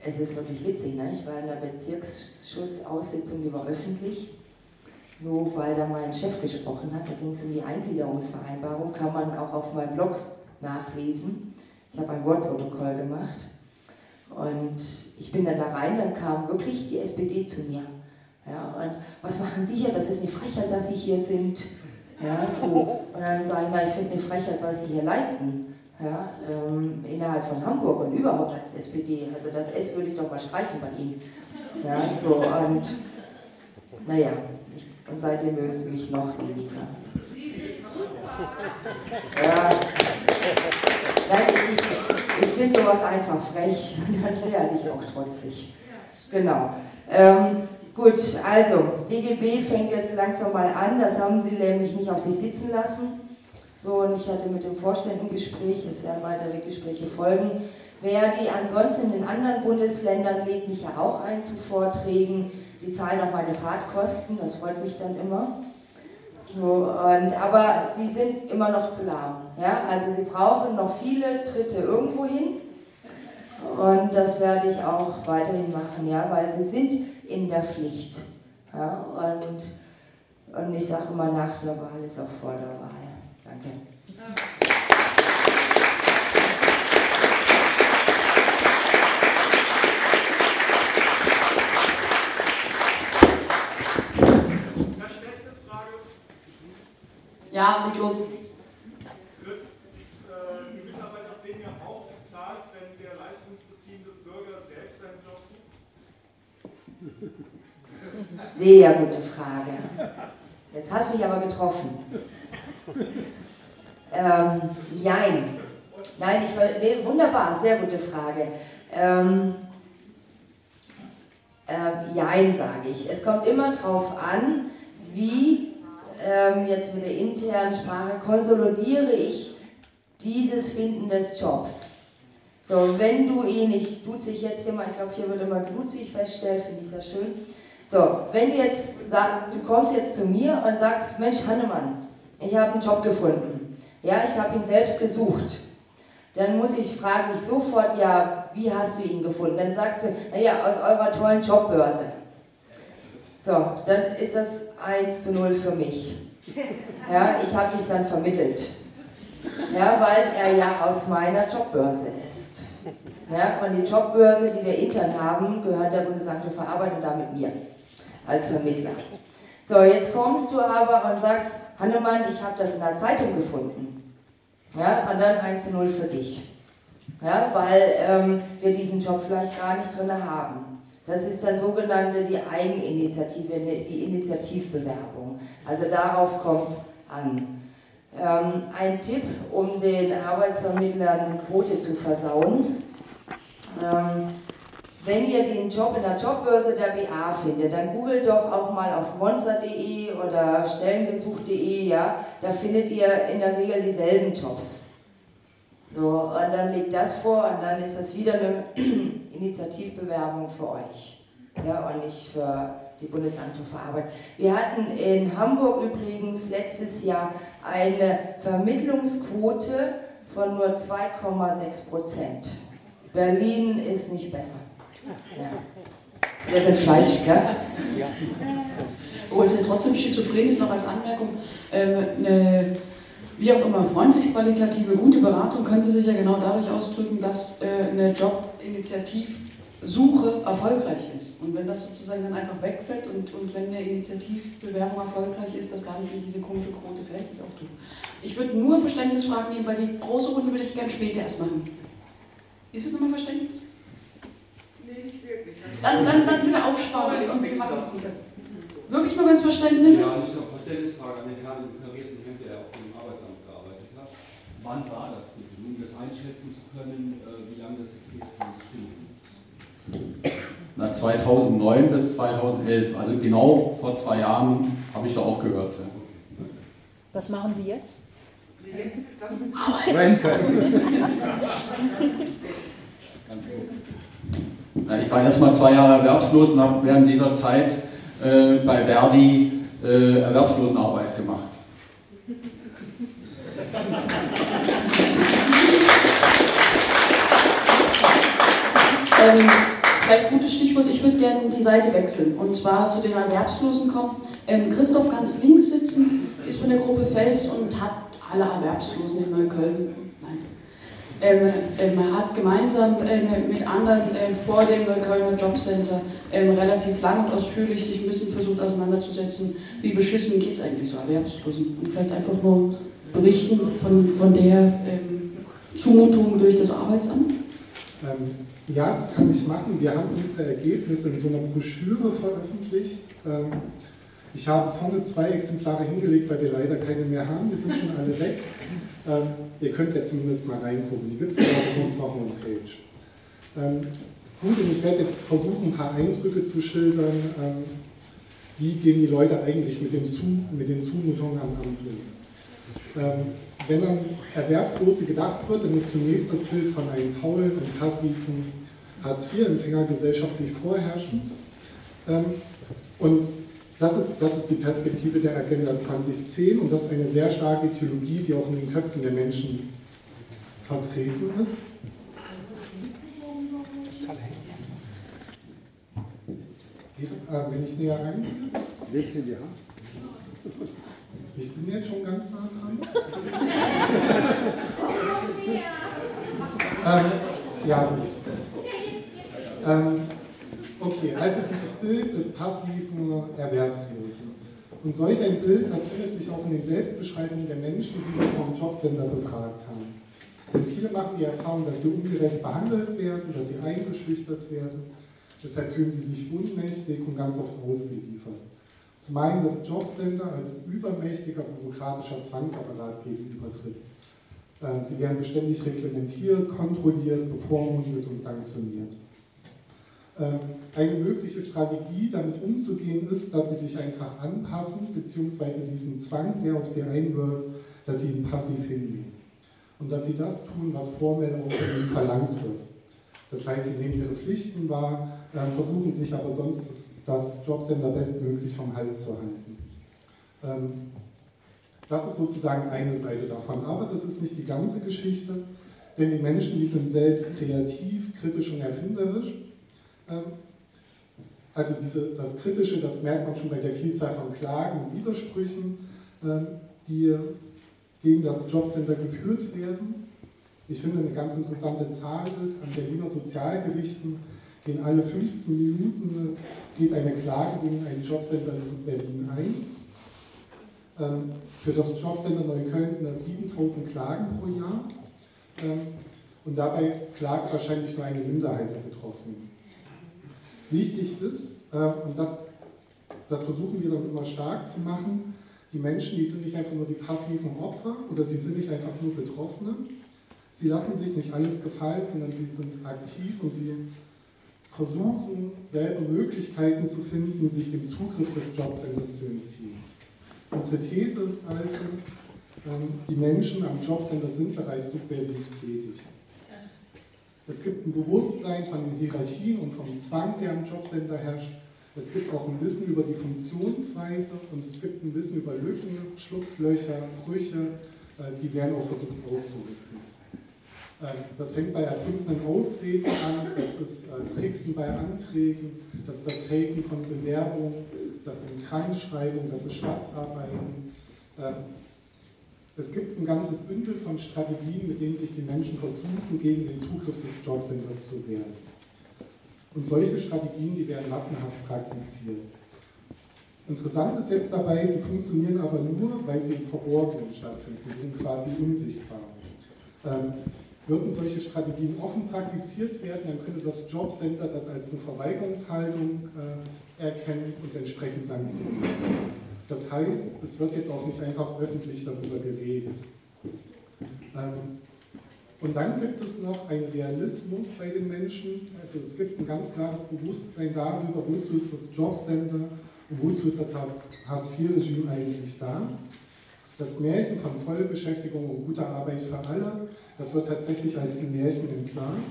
es ist wirklich witzig, ne? ich war in der Bezirksschussaussetzung, die war öffentlich, so, weil da mein Chef gesprochen hat, da ging es um die Eingliederungsvereinbarung, kann man auch auf meinem Blog nachlesen. Ich habe ein Wortprotokoll gemacht und ich bin dann da rein, dann kam wirklich die SPD zu mir. Ja, und was machen Sie hier? Das ist eine Frechheit, dass Sie hier sind. Ja, so. Und dann sage ich mal, ich finde eine Frechheit, was Sie hier leisten. Ja, ähm, innerhalb von Hamburg und überhaupt als SPD. Also das S würde ich doch mal streichen bei Ihnen. Ja, so, und naja, und seitdem mögen Sie mich noch weniger. Ja, ich, ich, ich finde sowas einfach frech und dann werde ich auch trotzig. Genau. Ähm, Gut, also DGB fängt jetzt langsam mal an, das haben sie nämlich nicht auf sich sitzen lassen. So, und ich hatte mit dem Vorstand ein Gespräch, es werden weitere Gespräche folgen. Wer die ansonsten in den anderen Bundesländern lädt mich ja auch ein zu Vorträgen, die zahlen auch meine Fahrtkosten, das freut mich dann immer. So, und, aber sie sind immer noch zu lahm. Ja? Also sie brauchen noch viele Tritte irgendwo hin. Und das werde ich auch weiterhin machen, ja, weil sie sind in der Pflicht. Ja, und, und ich sage immer, nach der Wahl ist auch vor der Wahl. Danke. Ja, leg los. Sehr gute Frage. Jetzt hast du mich aber getroffen. Ähm, jein. Nein, ich nee, wunderbar, sehr gute Frage. Ähm, äh, jein, sage ich. Es kommt immer darauf an, wie ähm, jetzt mit der internen Sprache konsolidiere ich dieses Finden des Jobs. So, wenn du eh nicht, tut sich jetzt hier mal, ich glaube, hier wird immer ich feststellen, finde ich sehr schön. So, wenn du jetzt sagst, du kommst jetzt zu mir und sagst, Mensch, Hannemann, ich habe einen Job gefunden. Ja, ich habe ihn selbst gesucht. Dann muss ich, frage ich sofort, ja, wie hast du ihn gefunden? Dann sagst du, naja, aus eurer tollen Jobbörse. So, dann ist das 1 zu 0 für mich. Ja, ich habe dich dann vermittelt. Ja, weil er ja aus meiner Jobbörse ist. Ja, und die Jobbörse, die wir intern haben, gehört der Bundesagentur für Arbeit und damit mir als Vermittler. So, jetzt kommst du aber und sagst, Hannemann, ich habe das in der Zeitung gefunden. Ja, und dann 1 zu 0 für dich. Ja, weil ähm, wir diesen Job vielleicht gar nicht drin haben. Das ist dann sogenannte die Eigeninitiative, die Initiativbewerbung. Also darauf kommt es an. Ähm, ein Tipp, um den Arbeitsvermittlern Quote zu versauen. Ähm, wenn ihr den Job in der Jobbörse der BA findet, dann googelt doch auch mal auf monster.de oder stellengesuch.de, ja, da findet ihr in der Regel dieselben Jobs. So, und dann legt das vor und dann ist das wieder eine Initiativbewerbung für euch. Ja, und nicht für die Bundesagentur für Arbeit. Wir hatten in Hamburg übrigens letztes Jahr eine Vermittlungsquote von nur 2,6 Prozent. Berlin ist nicht besser. Ja. Wir sind fleißig, gell? Ja. Oh, es ist trotzdem schizophren ist noch als Anmerkung. Ähm, eine, wie auch immer, freundlich, qualitative, gute Beratung könnte sich ja genau dadurch ausdrücken, dass äh, eine Jobinitiativsuche erfolgreich ist. Und wenn das sozusagen dann einfach wegfällt und, und wenn eine Initiativbewerbung erfolgreich ist, das gar nicht in diese komische Quote fällt, ist auch doof. Ich würde nur Verständnisfragen nehmen, weil die große Runde würde ich gerne später erst machen. Ist es nochmal Verständnis? Dann, dann, dann bitte aufsparen und wir machen Wirklich nur, wenn es Verständnis ist? Ja, ich habe Verständnisfrage an den Herrn im karierten Hemd, der auf dem Arbeitsamt gearbeitet hat. Wann war das bitte? Um das einschätzen zu können, äh, wie lange das jetzt nicht von sich Na, 2009 bis 2011, also genau vor zwei Jahren habe ich da aufgehört. Was machen Sie jetzt? Jetzt Rente. Ganz gut. Ich war erst mal zwei Jahre erwerbslos und habe während dieser Zeit äh, bei Verdi äh, Erwerbslosenarbeit gemacht. Ähm, vielleicht gutes Stichwort, ich würde gerne die Seite wechseln und zwar zu den Erwerbslosen kommen. Ähm, Christoph ganz links sitzen, ist von der Gruppe Fels und hat alle Erwerbslosen in Neukölln ähm, ähm, man hat gemeinsam ähm, mit anderen ähm, vor dem Neuköllner Jobcenter ähm, relativ lang und ausführlich sich ein bisschen versucht auseinanderzusetzen, wie beschissen geht es eigentlich so Erwerbslosen. Und vielleicht einfach nur berichten von, von der ähm, Zumutung durch das Arbeitsamt. Ja, das kann ich machen. Wir haben unsere Ergebnisse in so einer Broschüre veröffentlicht. ich habe vorne zwei Exemplare hingelegt, weil wir leider keine mehr haben. Die sind schon alle weg. Ähm, ihr könnt ja zumindest mal reingucken. Die gibt es auf unserer Homepage. Ähm, gut, und ich werde jetzt versuchen, ein paar Eindrücke zu schildern. Ähm, wie gehen die Leute eigentlich mit, dem Zu mit den Zumutungen am? Ähm, wenn an Erwerbslose gedacht wird, dann ist zunächst das Bild von einem faulen und passiven Hartz-IV-Empfänger gesellschaftlich vorherrschend. Ähm, und das ist, das ist die Perspektive der Agenda 2010 und das ist eine sehr starke Theologie, die auch in den Köpfen der Menschen vertreten ist. Geht, äh, wenn ich näher rein? Dir an. Ich bin jetzt schon ganz nah dran. ähm, ja, gut. Ähm, Okay, also dieses Bild des passiven Erwerbslosen. Und solch ein Bild, das findet sich auch in den Selbstbeschreibungen der Menschen, die wir vom Jobcenter befragt haben. Denn viele machen die Erfahrung, dass sie ungerecht behandelt werden, dass sie eingeschüchtert werden. Deshalb fühlen sie sich ohnmächtig und ganz oft ausgeliefert. Zum einen das Jobcenter als übermächtiger bürokratischer Zwangsapparat gegenübertritt. Äh, sie werden beständig reglementiert, kontrolliert, bevormundet und sanktioniert. Ähm, eine mögliche Strategie, damit umzugehen, ist, dass sie sich einfach anpassen, beziehungsweise diesen Zwang, der auf sie einwirkt, dass sie ihn passiv hinnehmen. Und dass sie das tun, was formell auch von ihnen verlangt wird. Das heißt, sie nehmen ihre Pflichten wahr, äh, versuchen sich aber sonst das Jobcenter bestmöglich vom Hals zu halten. Ähm, das ist sozusagen eine Seite davon. Aber das ist nicht die ganze Geschichte, denn die Menschen, die sind selbst kreativ, kritisch und erfinderisch ähm, also diese, das Kritische, das merkt man schon bei der Vielzahl von Klagen und Widersprüchen, ähm, die gegen das Jobcenter geführt werden. Ich finde, eine ganz interessante Zahl ist, an Berliner Sozialgerichten gehen alle 15 Minuten geht eine Klage gegen ein Jobcenter in Berlin ein. Ähm, für das Jobcenter Neukölln sind das 7000 Klagen pro Jahr. Ähm, und dabei klagt wahrscheinlich nur eine Minderheit der Betroffenen. Wichtig ist, äh, und das, das versuchen wir dann immer stark zu machen, die Menschen, die sind nicht einfach nur die passiven Opfer oder sie sind nicht einfach nur Betroffene. Sie lassen sich nicht alles gefallen, sondern sie sind aktiv und sie versuchen selber Möglichkeiten zu finden, sich dem Zugriff des Jobcenters zu entziehen. Unsere These ist also, ähm, die Menschen am Jobcenter sind bereits subversiv tätig. Es gibt ein Bewusstsein von den Hierarchien und vom Zwang, der am Jobcenter herrscht. Es gibt auch ein Wissen über die Funktionsweise und es gibt ein Wissen über Lücken, Schlupflöcher, Brüche, äh, die werden auch versucht auszunutzen. Ähm, das fängt bei erfundenen Ausreden an, das ist äh, Tricksen bei Anträgen, das ist das Faken von Bewerbungen, das sind Krankschreibungen, das ist Schwarzarbeiten. Ähm, es gibt ein ganzes Bündel von Strategien, mit denen sich die Menschen versuchen, gegen den Zugriff des Jobcenters zu wehren. Und solche Strategien, die werden massenhaft praktiziert. Interessant ist jetzt dabei, die funktionieren aber nur, weil sie im Verborgenen stattfinden. Die sind quasi unsichtbar. Würden solche Strategien offen praktiziert werden, dann könnte das Jobcenter das als eine Verweigerungshaltung äh, erkennen und entsprechend sanktionieren. Das heißt, es wird jetzt auch nicht einfach öffentlich darüber geredet. Ähm, und dann gibt es noch einen Realismus bei den Menschen. Also es gibt ein ganz klares Bewusstsein darüber, wozu ist das Jobcenter und wozu ist das Hartz-IV-Regime eigentlich da. Das Märchen von Vollbeschäftigung und guter Arbeit für alle, das wird tatsächlich als ein Märchen entplant.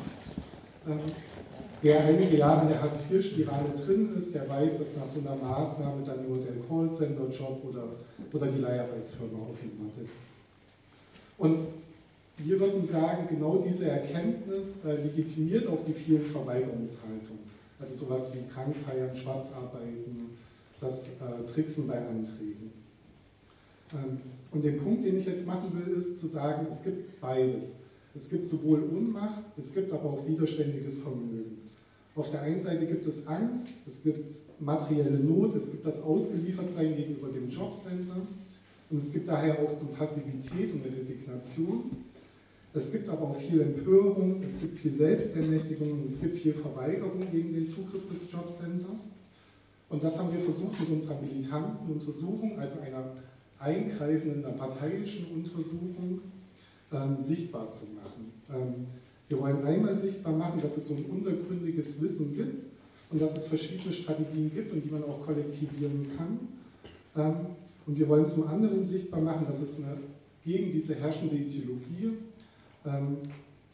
Ähm, wer einige Jahre in der Hartz-IV-Spirale drin ist, der weiß, dass nach so einer Maßnahme dann nur der Callcenter-Job oder, oder die Leiharbeitsfirma auf ihn wartet. Und wir würden sagen, genau diese Erkenntnis äh, legitimiert auch die vielen Verweigerungshaltungen. Also sowas wie Krankfeiern, Schwarzarbeiten, das äh, Tricksen bei Anträgen. Ähm, und den Punkt, den ich jetzt machen will, ist zu sagen, es gibt beides. Es gibt sowohl Unmacht, es gibt aber auch widerständiges Vermögen. Auf der einen Seite gibt es Angst, es gibt materielle Not, es gibt das Ausgeliefertsein gegenüber dem Jobcenter und es gibt daher auch eine Passivität und eine Resignation. Es gibt aber auch viel Empörung, es gibt viel Selbstermächtigung und es gibt viel Verweigerung gegen den Zugriff des Jobcenters. Und das haben wir versucht mit unserer militanten Untersuchung, also einer eingreifenden, einer parteiischen Untersuchung, ähm, sichtbar zu machen. Ähm, wir wollen einmal sichtbar machen, dass es so ein untergründiges Wissen gibt und dass es verschiedene Strategien gibt und die man auch kollektivieren kann. Ähm, und wir wollen zum anderen sichtbar machen, dass es eine, gegen diese herrschende Ideologie, ähm,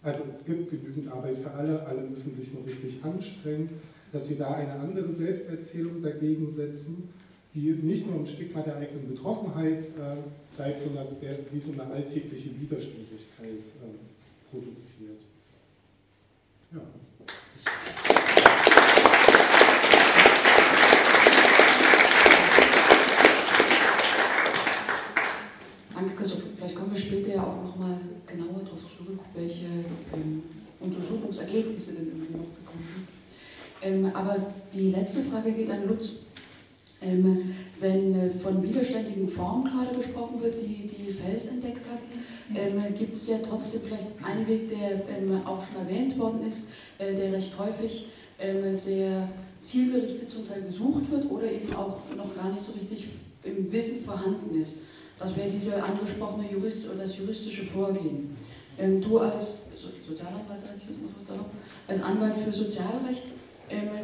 also es gibt genügend Arbeit für alle, alle müssen sich nur richtig anstrengen, dass wir da eine andere Selbsterzählung dagegen setzen, die nicht nur ein Stigma der eigenen Betroffenheit äh, bleibt, sondern der, die so eine alltägliche Widerständigkeit äh, produziert. Ja. Danke, Christoph. Vielleicht kommen wir später ja auch nochmal genauer darauf zurück, welche ähm, Untersuchungsergebnisse denn irgendwie noch gekommen sind. Ähm, aber die letzte Frage geht an Lutz. Ähm, wenn äh, von widerständigen Formen gerade gesprochen wird, die die Fels entdeckt hat, ähm, gibt es ja trotzdem vielleicht einen Weg, der ähm, auch schon erwähnt worden ist, äh, der recht häufig ähm, sehr zielgerichtet zum Teil gesucht wird oder eben auch noch gar nicht so richtig im Wissen vorhanden ist. Das wäre dieser angesprochene Jurist oder das juristische Vorgehen. Ähm, du als so Sozialanwalt, sage ich das mal so, als Anwalt für Sozialrecht,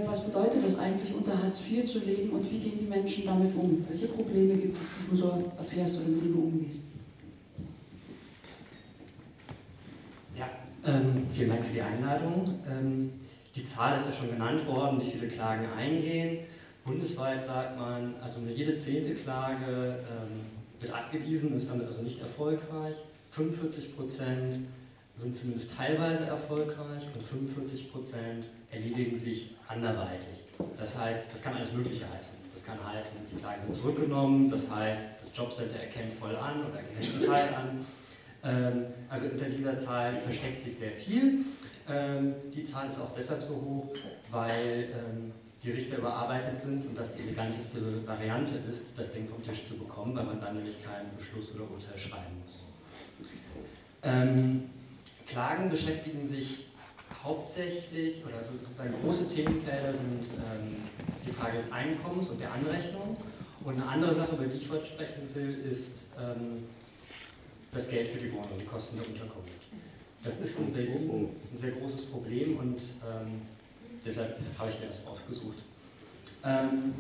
was bedeutet das eigentlich, unter Hartz IV zu leben und wie gehen die Menschen damit um? Welche Probleme gibt es, die du so erfährst oder mit denen du umgehst? Ja, ähm, vielen Dank für die Einladung. Ähm, die Zahl ist ja schon genannt worden, wie viele Klagen eingehen. Bundesweit sagt man, also jede zehnte Klage ähm, wird abgewiesen, ist also nicht erfolgreich. 45 Prozent sind zumindest teilweise erfolgreich und 45 Prozent erledigen sich anderweitig. Das heißt, das kann alles Mögliche heißen. Das kann heißen, die Klage wird zurückgenommen, das heißt, das Jobcenter erkennt voll an oder erkennt einen Teil an. Ähm, also unter dieser Zahl versteckt sich sehr viel. Ähm, die Zahl ist auch deshalb so hoch, weil ähm, die Richter überarbeitet sind und das die eleganteste Variante ist, das Ding vom Tisch zu bekommen, weil man dann nämlich keinen Beschluss oder Urteil schreiben muss. Klagen beschäftigen sich hauptsächlich, oder sozusagen große Themenfelder sind ähm, die Frage des Einkommens und der Anrechnung. Und eine andere Sache, über die ich heute sprechen will, ist ähm, das Geld für die Wohnung, die Kosten der Unterkunft. Das ist in Berlin ein sehr großes Problem und ähm, deshalb habe ich mir das ausgesucht. Ähm,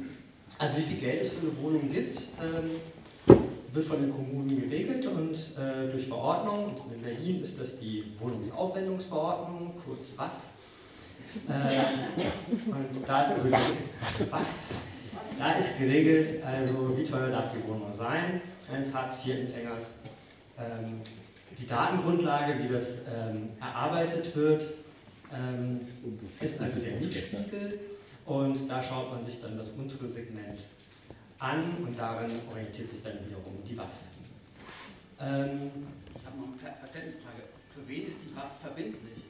also wie viel Geld es für eine Wohnung gibt, ähm, wird von den Kommunen geregelt und äh, durch Verordnung, in Berlin ist das die Wohnungsaufwendungsverordnung, kurz WAF. Äh, und da ist, also, da ist geregelt, also wie teuer darf die Wohnung sein eines Hartz-IV-Empfängers. Ähm, die Datengrundlage, wie das ähm, erarbeitet wird, ähm, ist also der Mietspiegel und da schaut man sich dann das untere Segment an und darin orientiert sich dann wiederum die Waffe. Ähm, ich habe noch eine Verständnisfrage. Für wen ist die Waffe verbindlich?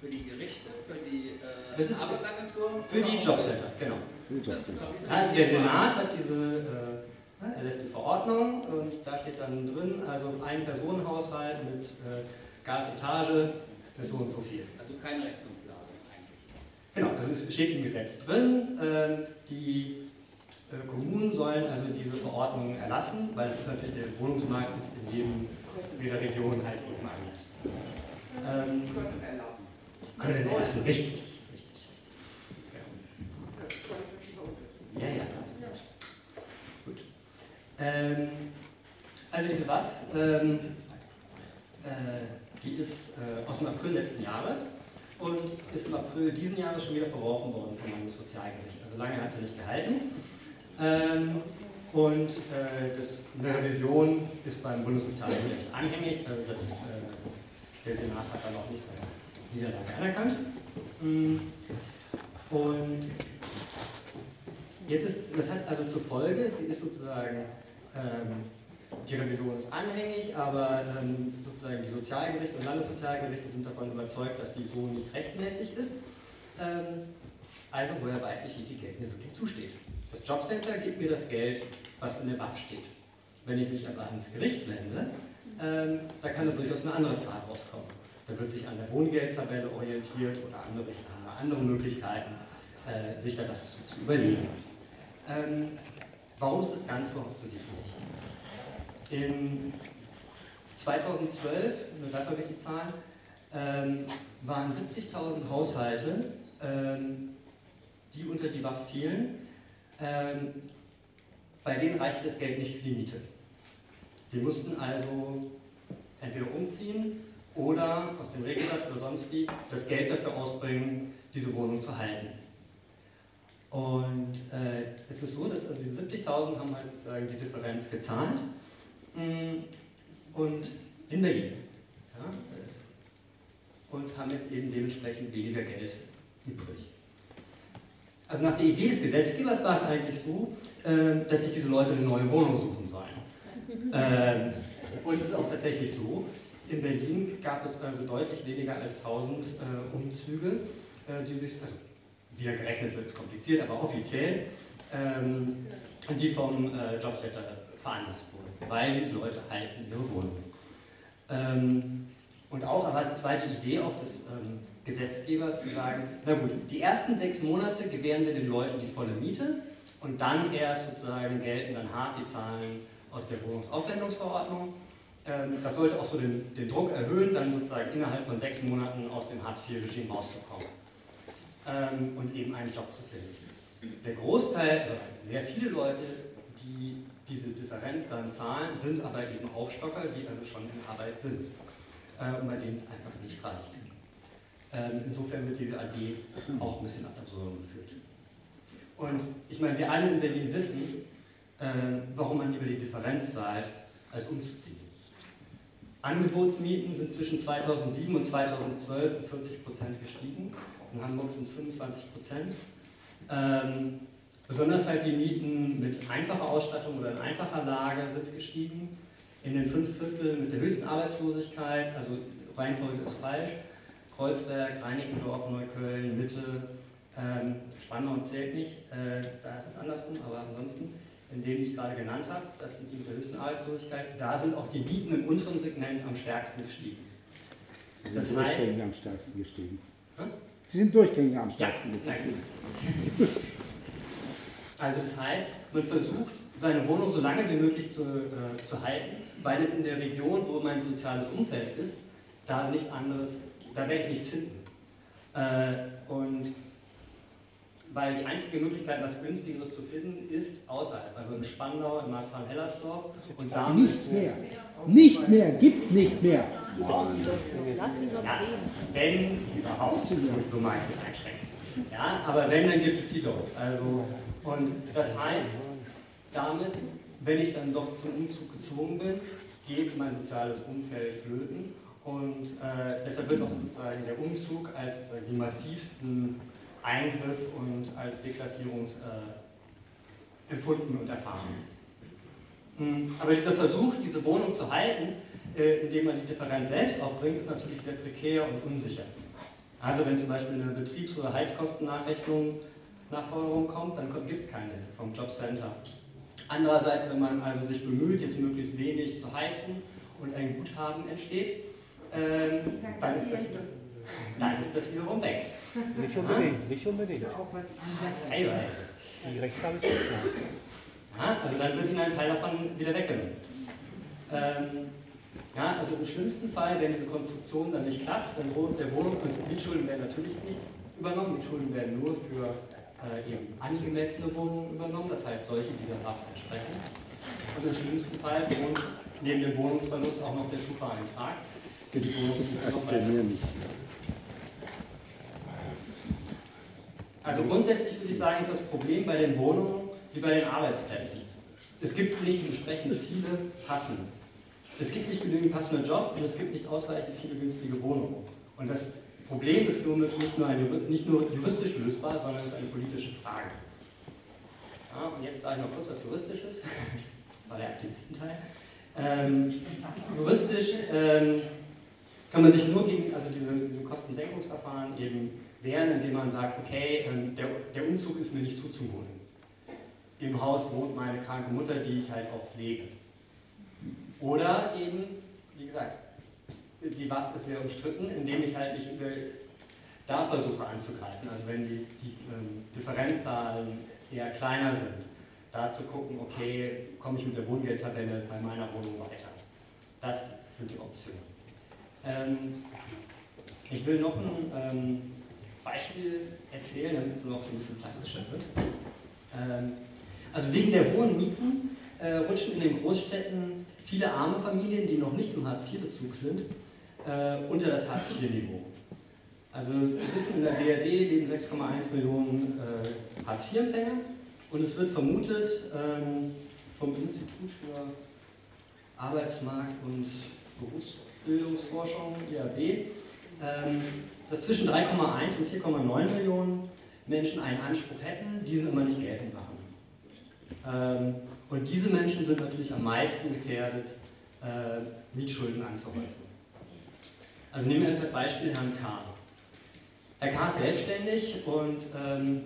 Für die Gerichte, für die äh, das ist Arbeitsagenturen? Für die Jobcenter, genau. Also der Senat hat diese, äh, er lässt die Verordnung und da steht dann drin, also ein Personenhaushalt mit äh, Gasetage ist so und so viel. Also keine Rechtsgrundlage eigentlich. Genau, also es steht im Gesetz drin, äh, die Kommunen sollen also diese Verordnungen erlassen, weil es ist natürlich, der Wohnungsmarkt ist in jedem, jeder Region halt eben anders. Ähm, können erlassen. Können erlassen, richtig. richtig. Ja, ja. Gut. Ähm, also diese WAF, ähm, äh, die ist äh, aus dem April letzten Jahres und ist im April diesen Jahres schon wieder verworfen worden vom Bundessozialgericht. Also lange hat sie nicht gehalten. Ähm, und äh, das, eine Revision ist beim Bundessozialgericht anhängig. Also das, äh, der Senat hat dann auch nicht seine Niederlage anerkannt. Mm. Und jetzt ist, das hat also zur Folge, sie ist sozusagen, ähm, die Revision ist anhängig, aber ähm, sozusagen die Sozialgerichte und Landessozialgerichte sind davon überzeugt, dass sie so nicht rechtmäßig ist. Ähm, also woher weiß ich, wie viel Geld mir wirklich zusteht? Das Jobcenter gibt mir das Geld, was in der WAF steht. Wenn ich mich aber ans Gericht wende, ähm, da kann da durchaus eine andere Zahl rauskommen. Da wird sich an der Wohngeldtabelle orientiert oder andere andere Möglichkeiten, äh, sich da das zu, zu überlegen. Ähm, warum ist das Ganze überhaupt so definiert? In 2012, da habe ich die Zahlen, ähm, waren 70.000 Haushalte, ähm, die unter die WAF fielen, ähm, bei denen reicht das Geld nicht für die Miete. Die mussten also entweder umziehen oder aus dem Regelsatz oder sonst wie das Geld dafür ausbringen, diese Wohnung zu halten. Und äh, es ist so, dass also diese 70.000 haben halt sozusagen die Differenz gezahlt mm, und in Berlin. Ja, äh, und haben jetzt eben dementsprechend weniger Geld übrig. Also nach der Idee des Gesetzgebers war es eigentlich so, äh, dass sich diese Leute eine neue Wohnung suchen sollen. Ähm, und es ist auch tatsächlich so. In Berlin gab es also deutlich weniger als 1000 äh, Umzüge, äh, die also wie er gerechnet wird, ist kompliziert, aber offiziell, ähm, die vom äh, Jobcenter veranlasst wurden, weil die Leute halten ihre Wohnung. Ähm, und auch, aber als zweite Idee auch des ähm, Gesetzgebers zu sagen, na gut, die ersten sechs Monate gewähren wir den Leuten die volle Miete und dann erst sozusagen gelten dann hart die Zahlen aus der Wohnungsaufwendungsverordnung. Ähm, das sollte auch so den, den, Druck erhöhen, dann sozusagen innerhalb von sechs Monaten aus dem Hartz-IV-Regime rauszukommen ähm, und eben einen Job zu finden. Der Großteil, also sehr viele Leute, die diese Differenz dann zahlen, sind aber eben Aufstocker, die also schon in Arbeit sind äh, und bei denen es einfach nicht reicht. Ähm, insofern wird diese AD auch ein bisschen ad absurdum geführt. Und ich meine, wir alle in Berlin wissen, äh, warum man lieber die Differenz zahlt, als umzuziehen. Angebotsmieten sind zwischen 2007 und 2012 um 40 Prozent gestiegen. In Hamburg sind es 25 Prozent. Ähm, besonders halt die Mieten mit einfacher Ausstattung oder in einfacher Lage sind gestiegen. In den fünf Vierteln mit der höchsten Arbeitslosigkeit, also Reihenfolge ist falsch, Kreuzberg, Reinickendorf, Neukölln, Mitte, Ähm, Spannung zählt nicht, äh, da ist es andersrum, aber ansonsten, in denen ich gerade genannt habe, das sind die mit der höchsten Arbeitslosigkeit, da sind auch die Mieten im unteren Segment am stärksten gestiegen. Sie Das sind heißt- durchgängig am stärksten gestiegen. Hä? Sie sind durchgängig am Ja, stärksten gestiegen. nein. Also das heißt, man versucht, seine Wohnung so lange wie möglich zu, äh, zu halten, weil es in der Region, wo mein soziales Umfeld ist, da nichts anderes, da werde ich nichts finden. Äh, und weil die einzige Möglichkeit, was günstigeres zu finden, ist außerhalb, also in Spandau, in Marzahn-Hellersdorf und da Nicht mehr. Nicht mehr, gibt nicht mehr. Lass ihn doch Ja, reden. wenn überhaupt, so mag ich das einschränken. Ja, aber wenn, dann gibt es die dort. Also, und das heißt, damit, wenn ich dann doch zum Umzug gezwungen bin, geht mein soziales Umfeld flöten und äh, deshalb wird auch sozusagen der Umzug als sozusagen die massivsten Eingriff und als Deklassierungs äh, empfunden und erfahren. Mm, Aber dieser Versuch, diese Wohnung zu halten, äh, indem man die Differenz selbst aufbringt, ist natürlich sehr prekär und unsicher. Also wenn zum Beispiel eine Betriebs- oder Heizkostennachrechnung Nachforderung kommt, dann gibt es keine vom Jobcenter. Andererseits, wenn man also sich bemüht, jetzt möglichst wenig zu heizen und ein Guthaben entsteht, ähm, dann, ist das, dann ist das wiederum weg. Nicht unbedingt, nicht unbedingt. Teilweise. Die Rechtszahl ist nicht klar. Ja, also dann wird ihnen ein Teil davon wieder weggenommen. Ähm, ja, also im schlimmsten Fall, wenn diese Konstruktion dann nicht klappt, dann droht der Wohnung und Mietschulden werden natürlich nicht übernommen. Mietschulden werden nur für äh, eben angemessene Wohnungen übernommen, das heißt solche, die der Haft entsprechen. Und im schlimmsten Fall wohnt neben dem Wohnungsverlust auch noch der Schufa-Eintrag. Nicht. Also grundsätzlich würde ich sagen, ist das Problem bei den Wohnungen wie bei den Arbeitsplätzen. Es gibt nicht entsprechend viele passende. Es gibt nicht genügend passende Job und es gibt nicht ausreichend viele günstige Wohnungen. Und das Problem ist somit nicht nur, ein, juri- nicht nur juristisch lösbar, sondern es ist eine politische Frage. Ja, und jetzt sage ich noch kurz, was juristisch ist. Das war der Aktivistenteil. Ähm, juristisch ähm, kann man sich nur gegen also diese, diese Kostensenkungsverfahren eben wehren, indem man sagt, okay, ähm, der, der Umzug ist mir nicht zuzumuten. Im Haus wohnt meine kranke Mutter, die ich halt auch pflege. Oder eben, wie gesagt, die Waffe ist sehr umstritten, indem ich halt nicht da versuche anzugreifen. Also wenn die, die ähm, Differenzzahlen eher kleiner sind, da zu gucken, okay, komme ich mit der Wohngeldtabelle bei meiner Wohnung weiter. Das sind die Optionen. Ähm, ich will noch ein ähm, Beispiel erzählen, damit es noch ein bisschen plastischer wird. Ähm, also wegen der hohen Mieten äh, rutschen in den Großstädten viele arme Familien, die noch nicht im Hartz-IV-Bezug sind, äh, unter das Hartz-IV-Niveau. Also wir wissen, in der BRD leben 6,1 Millionen äh, Hartz-IV-Empfänger und es wird vermutet ähm, vom Institut für Arbeitsmarkt und Berufsbildungsforschung, IAB, ähm, dass zwischen 3,1 und 4,9 Millionen Menschen einen Anspruch hätten, diesen immer nicht geltend machen. Ähm, und diese Menschen sind natürlich am meisten gefährdet, äh, Mietschulden anzuhäufen. Also nehmen wir jetzt als Beispiel Herrn K. Herr K. ist selbstständig und ähm,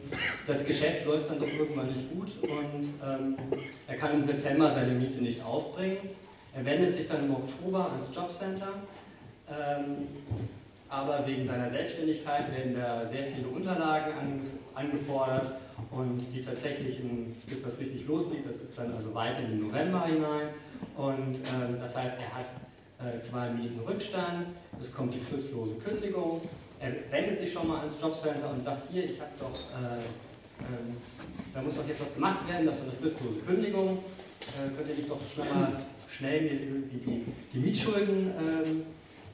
das Geschäft läuft dann doch irgendwann nicht gut und ähm, er kann im September seine Miete nicht aufbringen. Er wendet sich dann im Oktober ans Jobcenter, ähm, aber wegen seiner Selbstständigkeit werden da sehr viele Unterlagen an, angefordert und die tatsächlich, bis das richtig losgeht, das ist dann also weit in den November hinein. Und ähm, das heißt, er hat äh, zwei Mieten Rückstand, es kommt die fristlose Kündigung, er wendet sich schon mal ans Jobcenter und sagt, hier, ich habe doch, äh, ähm, da muss doch jetzt was gemacht werden, das ist eine fristlose Kündigung, äh, könnt ihr nicht doch schnell, mal, schnell mir irgendwie die, die Mietschulden ähm,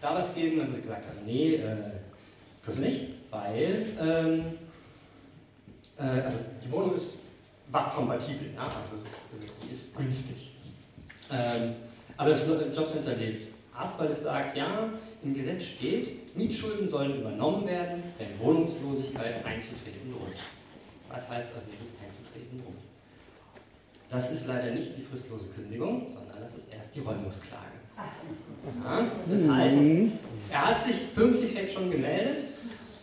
da was geben? Dann wird gesagt, also nee, äh, das nicht, weil ähm, äh, also die Wohnung ist WAF-kompatibel, ja? also das, die ist günstig. Ähm, aber das Jobcenter lehnt ab, weil es sagt, ja, im Gesetz steht, Mietschulden sollen übernommen werden, wenn Wohnungslosigkeit einzutreten droht. Was heißt also dieses einzutreten droht? Das ist leider nicht die fristlose Kündigung, sondern die Räumungsklage. Ja, das heißt, er hat sich pünktlich jetzt schon gemeldet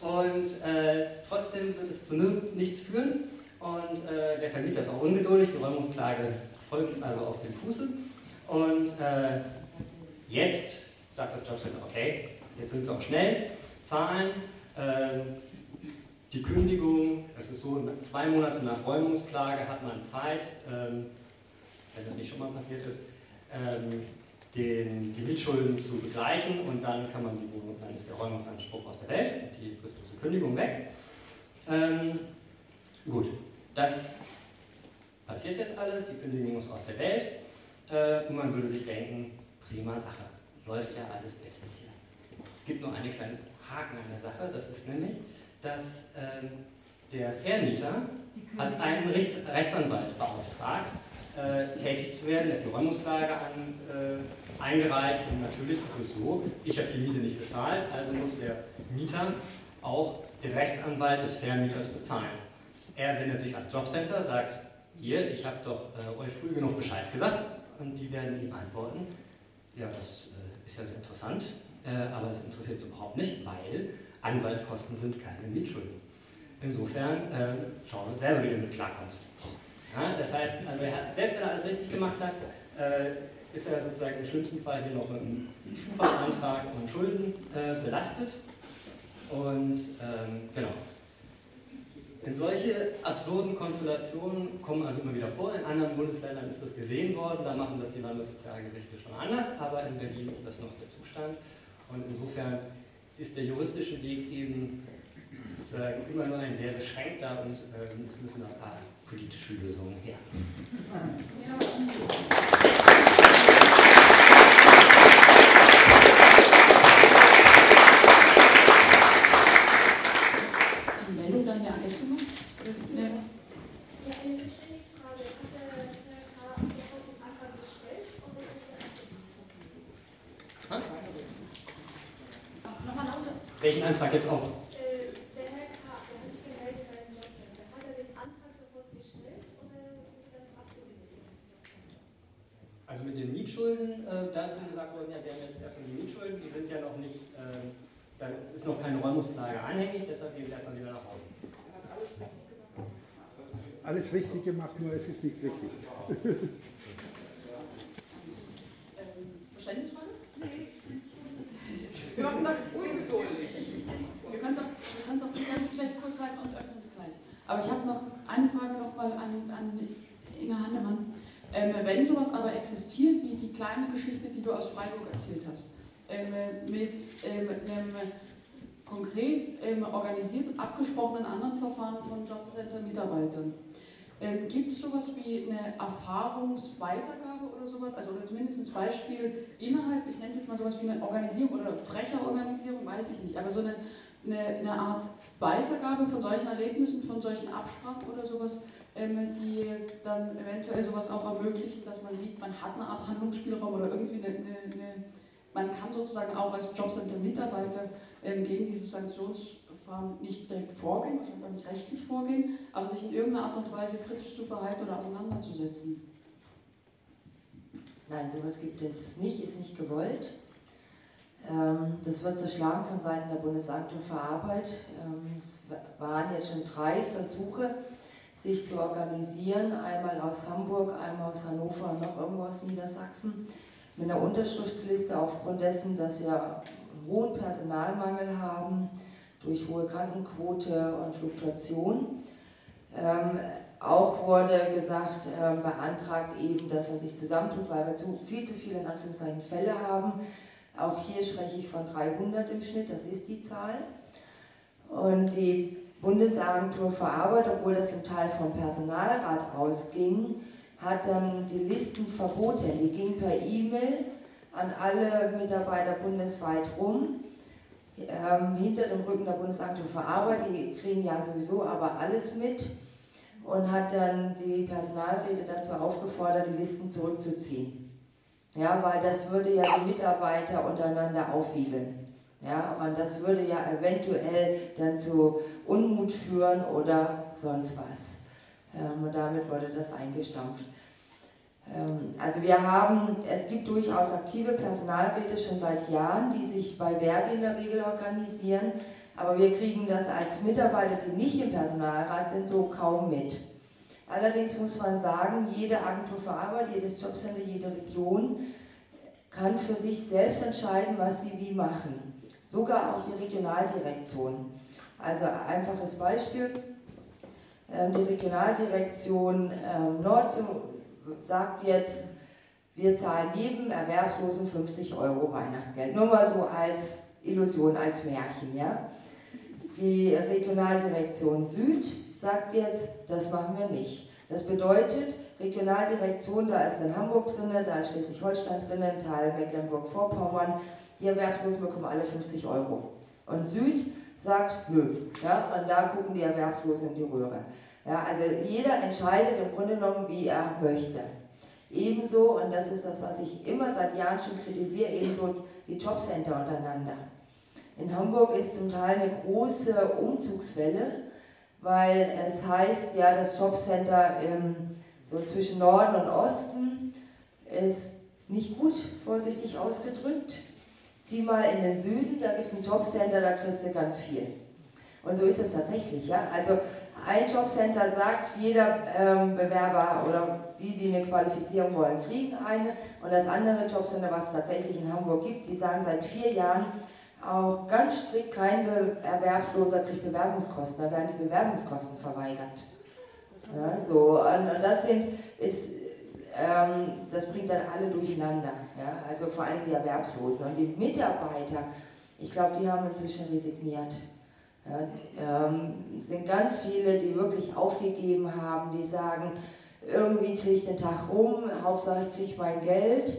und äh, trotzdem wird es zu nichts führen und äh, der Vermieter ist auch ungeduldig, die Räumungsklage folgt also auf dem Fuße und äh, jetzt sagt das Jobcenter, okay, jetzt sind sie auch schnell, zahlen, äh, die Kündigung, es ist so, zwei Monate nach Räumungsklage hat man Zeit, ähm, wenn das nicht schon mal passiert ist, ähm, den, die Mietschulden zu begleichen und dann kann man die Wohnung, dann ist der Räumungsanspruch aus der Welt und die fristlose Kündigung weg. Ähm, gut, das passiert jetzt alles, die Kündigung ist aus der Welt äh, und man würde sich denken, prima Sache, läuft ja alles bestens hier. Es gibt nur einen kleinen Haken an der Sache, das ist nämlich, dass ähm, der Vermieter hat einen Rechts Rechtsanwalt beauftragt, äh, tätig zu werden, er hat die Räumungsklage an, äh, eingereicht und natürlich ist es so, ich habe die Miete nicht bezahlt, also muss der Mieter auch den Rechtsanwalt des Vermieters bezahlen. Er wendet sich ans Jobcenter, sagt, hier, ich habe doch äh, euch früh genug Bescheid gesagt und die werden ihm antworten, ja, das äh, ist ja sehr interessant, äh, aber das interessiert uns überhaupt nicht, weil Anwaltskosten sind keine Mietschulden. Insofern äh, schauen wir selber, wie du mit klarkommst. Ja, das heißt, also er, selbst wenn er alles richtig gemacht hat, äh, ist er sozusagen im schlimmsten Fall hier noch mit einem Schufa-Antrag und Schulden äh, belastet. Und ähm, genau. In solche absurden Konstellationen kommen also immer wieder vor. In anderen Bundesländern ist das gesehen worden, da machen das die Landessozialgerichte schon anders, aber in Berlin ist das noch der Zustand. Und insofern ist der juristische Weg eben sozusagen immer nur ein sehr beschränkter und äh, müssen ein paar politische Lösungen her. Die Meldung dann der Ergänzung? Ja. Ja, eine Verständnisfrage. Hat der Herr K. sofort den Antrag gestellt oder ist er Nochmal lauter. Welchen Antrag jetzt auch? äh, Der Herr K., der hat sich gemeldet bei dem Jobcenter. Hat er den Antrag sofort gestellt oder ist er abgelehnt? Also mit den Mietschulden, äh, da ist mir gesagt worden, ja, wir haben jetzt erstmal die Mietschulden, die sind ja noch nicht, äh, da ist Räumungsklage anhängig, deshalb gehen wir erstmal wieder nach Hause. Alles richtig gemacht, nur es ist nicht richtig. Verständnisfrage? Nee. Wir machen das ungeduldig. Wir können es auch, ganz vielleicht kurz halten und öffnen es gleich. Aber ich habe noch eine Frage nochmal an, an Inge Hannemann. Ähm, wenn sowas aber existiert, wie die kleine Geschichte, die du aus Freiburg erzählt hast, ähm, mit ähm, einem konkret ähm, organisiert und abgesprochenen anderen Verfahren von Jobcenter-Mitarbeitern, ähm, Gibt es sowas wie eine Erfahrungsweitergabe oder sowas? Also oder zumindest ein Beispiel innerhalb, ich nenne es jetzt mal sowas wie eine Organisierung oder freche Organisierung, weiß ich nicht, aber so eine, eine, eine Art Weitergabe von solchen Erlebnissen, von solchen Absprachen oder sowas, ähm, die dann eventuell sowas auch ermöglichen, dass man sieht, man hat eine Art Handlungsspielraum oder irgendwie eine, eine, eine man kann sozusagen auch als Jobcenter-Mitarbeiter gegen diese Sanktionsverfahren nicht direkt vorgehen, also gar nicht rechtlich vorgehen, aber sich in irgendeiner Art und Weise kritisch zu verhalten oder auseinanderzusetzen. Nein, sowas gibt es nicht, ist nicht gewollt. Ähm, das wird zerschlagen von Seiten der Bundesagentur für Arbeit. Ähm, es waren jetzt schon drei Versuche, sich zu organisieren, einmal aus Hamburg, einmal aus Hannover und noch irgendwo aus Niedersachsen, mit einer Unterschriftsliste aufgrund dessen, dass einen hohen Personalmangel haben durch hohe Krankenquote und Fluktuation. Ähm, auch wurde gesagt, äh, beantragt eben, dass man sich zusammentut, weil wir zu, viel zu viele in Anführungszeichen Fälle haben. Auch hier spreche ich von 300 im Schnitt, das ist die Zahl. Und die Bundesagentur für Arbeit, obwohl das zum Teil vom Personalrat ausging, hat dann die Listen verboten. Die gingen per E-Mail an alle Mitarbeiter bundesweit rum. Ähm, hinter dem Rücken der Bundesagentur für Arbeit, die kriegen ja sowieso aber alles mit und hat dann die Personalräte dazu aufgefordert, die Listen zurückzuziehen. Ja, weil das würde ja die Mitarbeiter untereinander aufwiegeln. Ja, und das würde ja eventuell dann zu Unmut führen oder sonst was. Ähm, und damit wurde das eingestampft. Ähm, also wir haben, es gibt durchaus aktive Personalräte schon seit Jahren, die sich bei Verdi in der Regel organisieren, Aber wir kriegen das als Mitarbeiter, die nicht im Personalrat sind, so kaum mit. Allerdings muss man sagen, jede Agentur für Arbeit, jedes Jobcenter, jede Region kann für sich selbst entscheiden, was sie wie machen. Sogar auch die Regionaldirektion. Also einfaches Beispiel. Ähm, die Regionaldirektion ähm, Nord sagt jetzt, wir zahlen jedem Erwerbslosen 50 Euro Weihnachtsgeld. Nur mal so als Illusion, als Märchen. Ja? Die Regionaldirektion Süd sagt jetzt, das machen wir nicht. Das bedeutet, Regionaldirektion, da ist dann Hamburg drin, da ist Schleswig-Holstein drin, Teil Mecklenburg-Vorpommern, die Erwerbslosen bekommen alle 50 Euro. Und Süd sagt, nö. Ja, und da gucken die Erwerbslosen in die Röhre. Ja, also jeder entscheidet im Grunde genommen, wie er möchte. Ebenso, und das ist das, was ich immer seit Jahren schon kritisiere, ebenso die Jobcenter untereinander. In Hamburg ist zum Teil eine große Umzugswelle, weil es heißt, ja, das Jobcenter ähm, so zwischen Norden und Osten ist nicht gut, vorsichtig ausgedrückt. Zieh mal in den Süden, da gibt es ein Jobcenter, da kriegst du ganz viel. Und so ist es tatsächlich. Ja? Also ein Jobcenter sagt, jeder ähm, Bewerber oder die, die eine Qualifizierung wollen, kriegen eine. Und das andere Jobcenter, was es tatsächlich in Hamburg gibt, die sagen seit vier Jahren auch ganz strikt, kein Be Erwerbsloser kriegt Bewerbungskosten. Da werden die Bewerbungskosten verweigert. Ja, so, und, das sind, ist, ähm, das bringt dann alle durcheinander. Ja? Also vor allem die Erwerbslosen. Und die Mitarbeiter, ich glaube, die haben inzwischen resigniert. Ja, ähm, sind ganz viele, die wirklich aufgegeben haben, die sagen, irgendwie kriege ich den Tag rum, Hauptsache ich kriege mein Geld.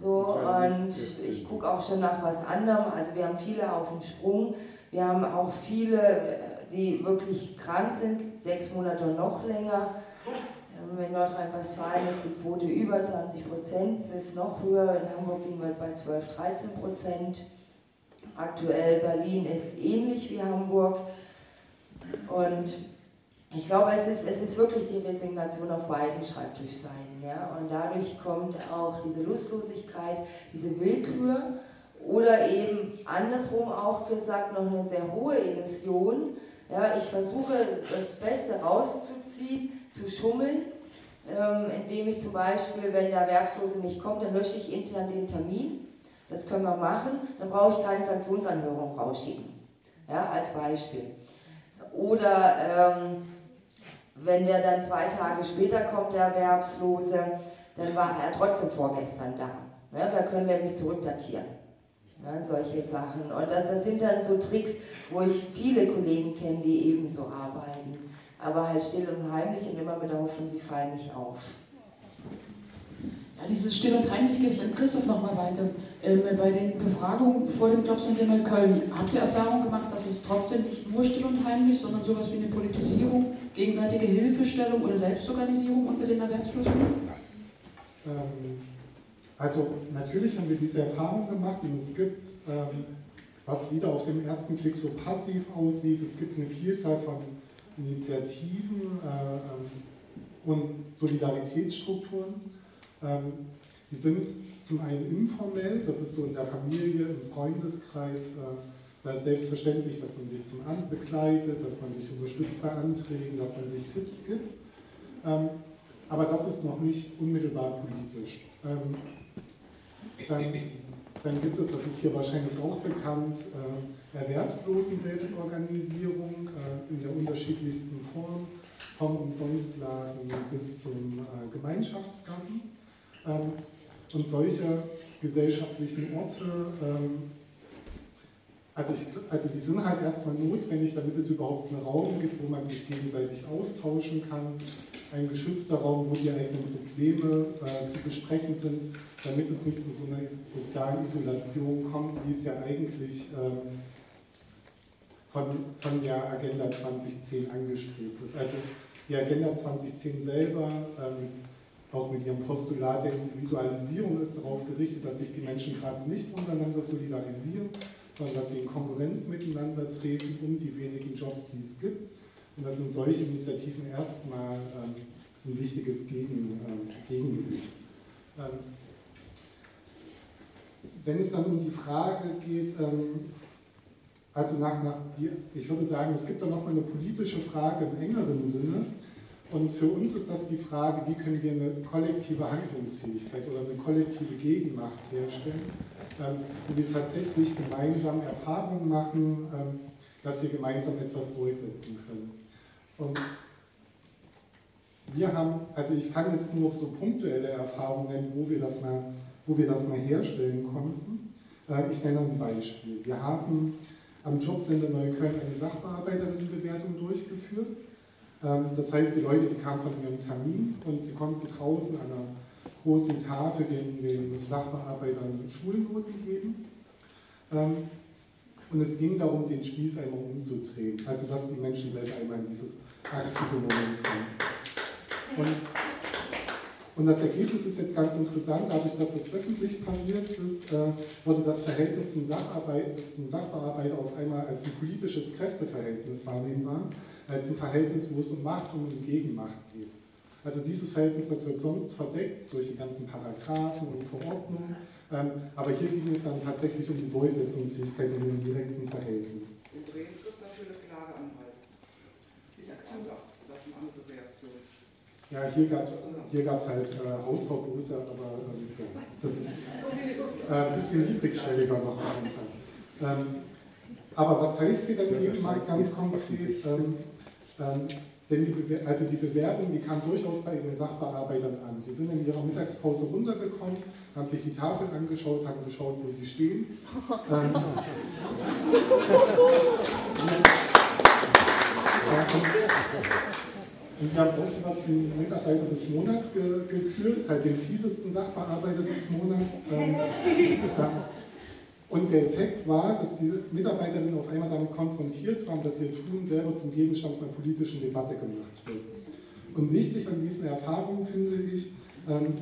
So, und ich gucke auch schon nach was anderem. Also wir haben viele auf dem Sprung. Wir haben auch viele, die wirklich krank sind, sechs Monate und noch länger. In Nordrhein-Westfalen ist die Quote über 20 Prozent, bis noch höher. In Hamburg liegen wir bei 12, 13 Prozent. Aktuell Berlin ist ähnlich wie Hamburg. Und ich glaube, es ist, es ist wirklich die Resignation auf beiden Schreibtischseiten. Ja? Und dadurch kommt auch diese Lustlosigkeit, diese Willkür oder eben andersrum auch gesagt noch eine sehr hohe Illusion. Ja, ich versuche das Beste rauszuziehen, zu schummeln, ähm, indem ich zum Beispiel, wenn der Erwerbslose nicht kommt, dann lösche ich intern den Termin. Das können wir machen, dann brauche ich keine Sanktionsanhörung rausschicken. Ja, als Beispiel. Oder ähm, wenn der dann zwei Tage später kommt, der Erwerbslose, dann war er trotzdem vorgestern da. Ja, wir können nämlich zurückdatieren. Ja, solche Sachen. Und das, das sind dann so Tricks, wo ich viele Kollegen kenne, die ebenso arbeiten. Aber halt still und heimlich und immer mit der Hoffnung, sie fallen nicht auf. Ja, dieses Still und Heimlich gebe ich an Christoph nochmal weiter. Ähm, bei den Befragungen vor dem Jobcenter in Köln, habt ihr Erfahrung gemacht, dass es trotzdem nicht nur still und heimlich, sondern sowas wie eine Politisierung, gegenseitige Hilfestellung oder Selbstorganisierung unter den Erwerbslosen ähm, also natürlich haben wir diese Erfahrung gemacht und es gibt, ähm, was wieder auf den ersten Blick so passiv aussieht, es gibt eine Vielzahl von Initiativen äh, ähm, und Solidaritätsstrukturen. Ähm, die sind zum einen informell, das ist so in der Familie, im Freundeskreis, äh, da ist selbstverständlich, dass man sich zum Amt begleitet, dass man sich unterstützt bei Anträgen, dass man sich Tipps gibt. Ähm, aber das ist noch nicht unmittelbar politisch. Ähm, dann, dann, gibt es, das ist hier wahrscheinlich auch bekannt, äh, Erwerbslosen-Selbstorganisierung äh, in der unterschiedlichsten Form, vom Umsonstladen bis zum äh, Gemeinschaftsgarten. Ähm, und solche gesellschaftlichen Orte, ähm, also, ich, also die sind halt erstmal notwendig, damit es überhaupt einen Raum gibt, wo man sich gegenseitig austauschen kann, ein geschützter Raum, wo die eigenen Probleme äh, zu besprechen sind, damit es nicht zu so einer sozialen Isolation kommt, wie es ja eigentlich ähm, von, von der Agenda 2010 angestrebt ist. Also die Agenda 2010 selber ähm, auch mit ihrem Postulat der Individualisierung ist darauf gerichtet, dass sich die Menschen gerade nicht untereinander solidarisieren, sondern dass sie in Konkurrenz miteinander treten um die wenigen Jobs, die es gibt. Und das sind solche Initiativen erstmal ähm, ein wichtiges Gegen, ähm, Gegengewicht. Ähm, wenn es dann um die Frage geht, also nach, nach die, ich würde sagen, es gibt da nochmal eine politische Frage im engeren Sinne. Und für uns ist das die Frage, wie können wir eine kollektive Handlungsfähigkeit oder eine kollektive Gegenmacht herstellen, ähm, wo wir tatsächlich gemeinsam Erfahrungen machen, ähm, dass wir gemeinsam etwas durchsetzen können. Und wir haben, also ich kann jetzt nur so punktuelle Erfahrungen nennen, wo wir das mal, wo wir das mal herstellen konnten. Äh, ich nenne ein Beispiel. Wir haben am Jobcenter Neukölln eine Sachbearbeiterinnenbewertung durchgeführt. Ähm, das heißt, die Leute, die kamen von ihrem Termin und sie konnten draußen an einer großen Tafel den, den Sachbearbeitern Schulnoten geben. Ähm, und es ging darum, den Spieß einmal umzudrehen, also dass die Menschen selber einmal in dieses aktive Moment kommen. Und, und das Ergebnis ist jetzt ganz interessant, dadurch, dass das öffentlich passiert ist, äh, wurde das Verhältnis zum, zum Sachbearbeiter auf einmal als ein politisches Kräfteverhältnis wahrnehmbar, als ein Verhältnis, wo es um Macht und um Gegenmacht geht. Also dieses Verhältnis, das wird sonst verdeckt durch die ganzen Paragraphen und Verordnungen, ähm, aber hier ging es dann tatsächlich um die Durchsetzungsfähigkeit in dem direkten Verhältnis. In dafür eine Klage anhalten. Die Aktion das ist eine andere Reaktion. Ja, hier gab es hier gab's halt äh, Hausverbote, aber ähm, ja, das ist äh, ein bisschen niedrigschwelliger noch am Anfang. Ähm, aber was heißt hier denn eben mal ganz konkret? Ähm, ähm, denn die, also die Bewerbung, die kam durchaus bei den Sachbearbeitern an. Sie sind in ihrer Mittagspause runtergekommen, haben sich die Tafel angeschaut, haben geschaut, wo sie stehen. Ähm, und wir haben so was wie Mitarbeiter des Monats ge gekürt, halt den fiesesten Sachbearbeiter des Monats. Ähm, und der Effekt war, dass die Mitarbeiterinnen auf einmal damit konfrontiert waren, dass ihr Tun selber zum Gegenstand einer politischen Debatte gemacht wird. Und wichtig an diesen Erfahrungen finde ich, ähm,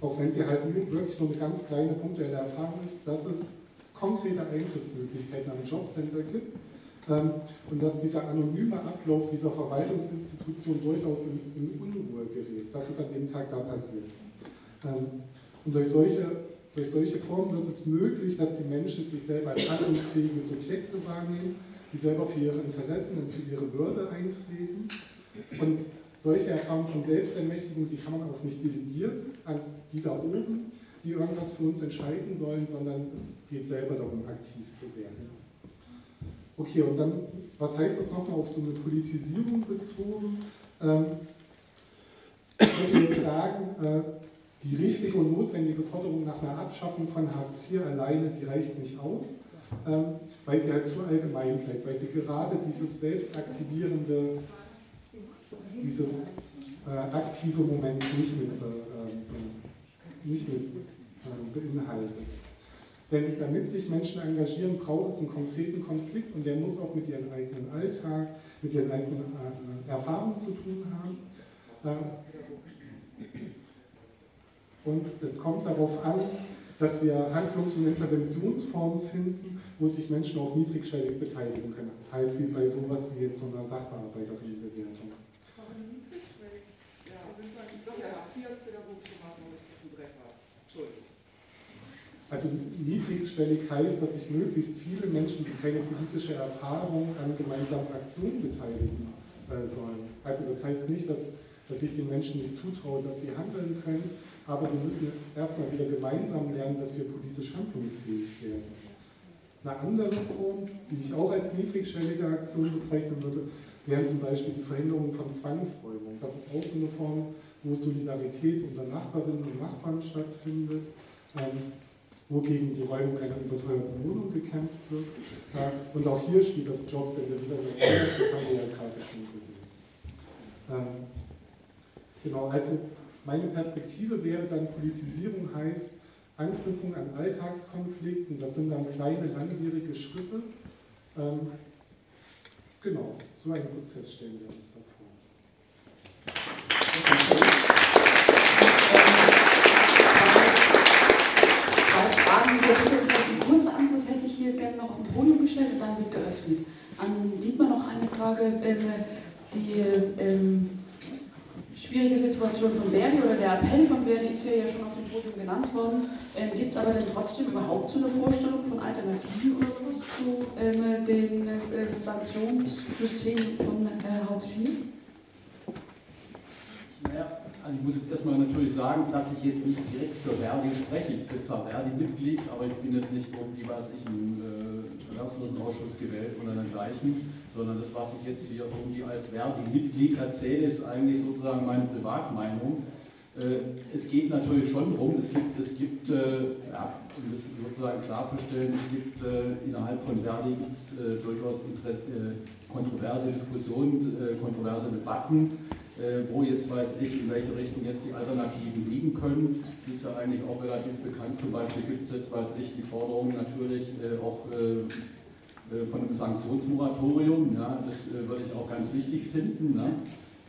auch wenn sie halt wirklich nur eine ganz kleine punktuelle Erfahrung ist, dass es konkrete Einflussmöglichkeiten am Jobcenter gibt ähm, und dass dieser anonyme Ablauf dieser Verwaltungsinstitution durchaus in, in Unruhe gerät. Das ist an dem Tag da passiert. Ähm, und durch solche durch solche Formen wird es möglich, dass die Menschen sich selber als handlungsfähige Subjekte wahrnehmen, die selber für ihre Interessen und für ihre Würde eintreten. Und solche Erfahrungen von Selbstermächtigung, die kann man auch nicht delegieren an die da oben, die irgendwas für uns entscheiden sollen, sondern es geht selber darum, aktiv zu werden. Okay, und dann, was heißt das nochmal auf so eine Politisierung bezogen? Ähm, ich würde jetzt sagen, äh, die richtige und notwendige Forderung nach einer Abschaffung von Hartz IV alleine, die reicht nicht aus, ähm, weil sie halt zu allgemein bleibt, weil sie gerade dieses selbstaktivierende, dieses äh, aktive Moment nicht mit, äh, nicht mit äh, beinhaltet. Denn damit sich Menschen engagieren, braucht es einen konkreten Konflikt und der muss auch mit ihrem eigenen Alltag, mit ihren eigenen äh, Erfahrungen zu tun haben. Und es kommt darauf an, dass wir Handlungs- und Interventionsformen finden, wo sich Menschen auch niedrigschwellig beteiligen können. Halt wie bei sowas wie jetzt so einer Sachbearbeiterinnenbewertung. Also niedrigschwellig heißt, dass sich möglichst viele Menschen, die keine politische Erfahrung an gemeinsamen Aktionen beteiligen äh, sollen. Also das heißt nicht, dass, dass ich den Menschen nicht zutraue, dass sie handeln können, aber wir müssen erstmal wieder gemeinsam lernen, dass wir politisch handlungsfähig werden. Eine andere Form, die ich auch als niedrigschwellige Aktion bezeichnen würde, wäre zum Beispiel die Verhinderung von Zwangsräumung. Das ist auch so eine Form, wo Solidarität unter Nachbarinnen und Nachbarn stattfindet, ähm, wo gegen die Räumung einer überteuerten Wohnung gekämpft wird. Äh, und auch hier spielt das Jobcenter wieder eine Rolle, das haben wir ja gerade schon gesehen. Ähm, genau, also meine Perspektive wäre dann, Politisierung heißt Anknüpfung an Alltagskonflikten, das sind dann kleine, langwierige Schritte. Ähm, genau, so einen Prozess stellen wir uns da vor. Zwei. Die kurze Antwort hätte ich hier gerne noch dem Podium gestellt und dann wird geöffnet. An Dietmar noch eine Frage. Ähm, die ähm, schwierige Situation von Verdi oder der Appell von Verdi ist ja, ja schon auf dem Podium genannt worden. Ähm, Gibt es aber denn trotzdem überhaupt so eine Vorstellung von Alternativen oder sowas zu ähm, den äh, Sanktionssystemen von äh, Hartz IV? Naja, also ich muss jetzt erstmal natürlich sagen, dass ich jetzt nicht direkt für Verdi spreche. Ich bin zwar Verdi-Mitglied, aber ich bin jetzt nicht irgendwie, was ich, im äh, Erwerbslosenausschuss gewählt oder dergleichen, sondern das, was ich jetzt hier irgendwie als Verdi-Mitglied erzähle, ist eigentlich sozusagen meine Privatmeinung. Äh, es geht natürlich schon darum, es gibt, es gibt äh, ja, um das sozusagen klarzustellen, es gibt äh, innerhalb von Verdi durchaus kontroverse Diskussionen, kontroverse Debatten wo jetzt weiß ich, in welche Richtung jetzt die Alternativen liegen können. Das ist ja eigentlich auch relativ bekannt. Zum Beispiel gibt es jetzt, weiß ich, die Forderung natürlich auch von einem Sanktionsmoratorium. Ja, das äh, würde ich auch ganz wichtig finden. Ne?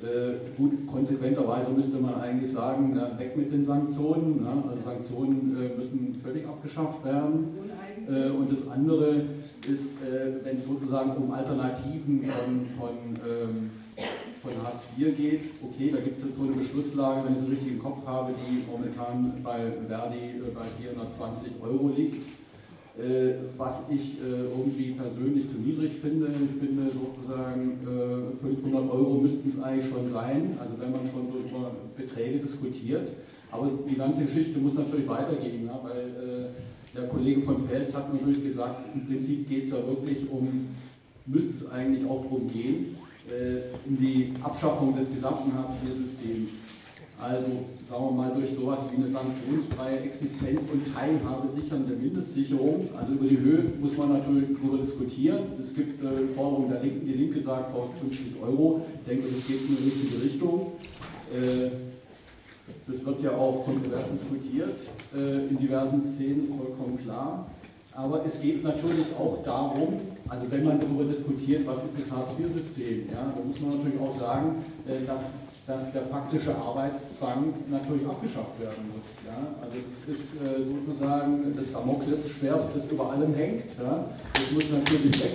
Äh, gut, konsequenterweise müsste man eigentlich sagen, na, weg mit den Sanktionen. Ne? Also Sanktionen müssen völlig abgeschafft werden. und das andere ist, wenn es sozusagen um Alternativen von, von ähm, von Hartz IV geht, okay, da gibt es jetzt so eine Beschlusslage, wenn ich es richtig im Kopf habe, die momentan bei Verdi äh, bei 420 Euro liegt. Äh, was ich äh, irgendwie persönlich zu niedrig finde. Ich finde sozusagen 500 Euro müssten es eigentlich schon sein, also wenn man schon so über Beträge diskutiert. Aber die ganze Geschichte muss natürlich weitergehen, weil der Kollege von Fels hat natürlich gesagt, im Prinzip geht es ja wirklich um, müsste es eigentlich auch darum gehen, äh, in die Abschaffung des gesamten Hartz-IV-Systems. Also sagen wir mal durch sowas wie eine sanktionsfreie Existenz und Teilhabe sichernde Mindestsicherung. Also über die Höhe muss man natürlich darüber diskutieren. Es gibt äh, Forderungen der Linken. Die Linke sagt 1050 Euro. Ich denke, das geht in die richtige Richtung. Äh, das wird ja auch kontrovers diskutiert äh, in diversen Szenen, vollkommen klar. Aber es geht natürlich auch darum, also wenn man darüber diskutiert, was ist das Hartz-IV-System, ja, da muss man natürlich auch sagen, äh, dass, dass der faktische Arbeitszwang natürlich abgeschafft werden muss. Ja. Also das ist äh, sozusagen das Damoklesschwert, das über allem hängt. Ja. Das muss natürlich weg.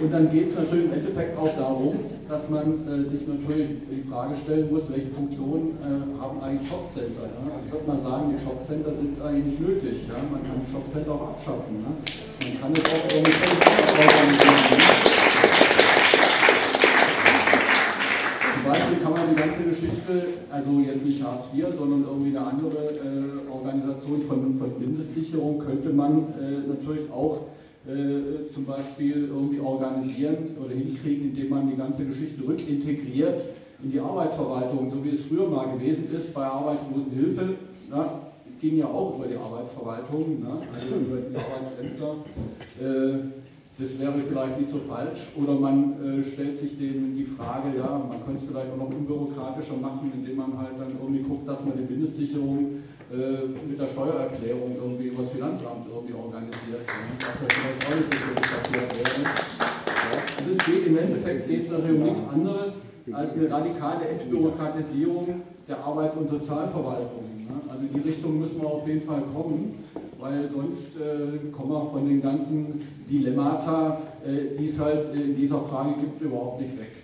Und dann geht es natürlich im Endeffekt auch darum, dass man äh, sich natürlich die Frage stellen muss, welche Funktionen äh, haben eigentlich Shopcenter. Ja? Also ich würde mal sagen, die Shopcenter sind eigentlich nötig. Man kann Shopcenter auch abschaffen. Man kann es auch irgendwie. Zum Beispiel kann man die ganze Geschichte, also jetzt nicht Hartz IV, sondern irgendwie eine andere äh, Organisation von, von Mindestsicherung, könnte man äh, natürlich auch äh, zum Beispiel irgendwie organisieren oder hinkriegen, indem man die ganze Geschichte rückintegriert in die Arbeitsverwaltung, so wie es früher mal gewesen ist bei Arbeitslosenhilfe. Na, ging ja auch über die Arbeitsverwaltung, ne? also über die Arbeitsämter. Äh, das wäre vielleicht nicht so falsch. Oder man äh, stellt sich den, die Frage, ja, man könnte es vielleicht auch noch unbürokratischer machen, indem man halt dann irgendwie guckt, dass man die Mindestsicherung äh, mit der Steuererklärung irgendwie über das Finanzamt irgendwie organisiert. Ne? Das ja vielleicht auch nicht so. Also es geht im Endeffekt geht es natürlich um nichts anderes als eine radikale Entbürokratisierung der Arbeits- und Sozialverwaltung. Ne? Also in die Richtung müssen wir auf jeden Fall kommen weil sonst äh, kommen wir von den ganzen Dilemmata, äh, die es halt in dieser Frage gibt, überhaupt nicht weg.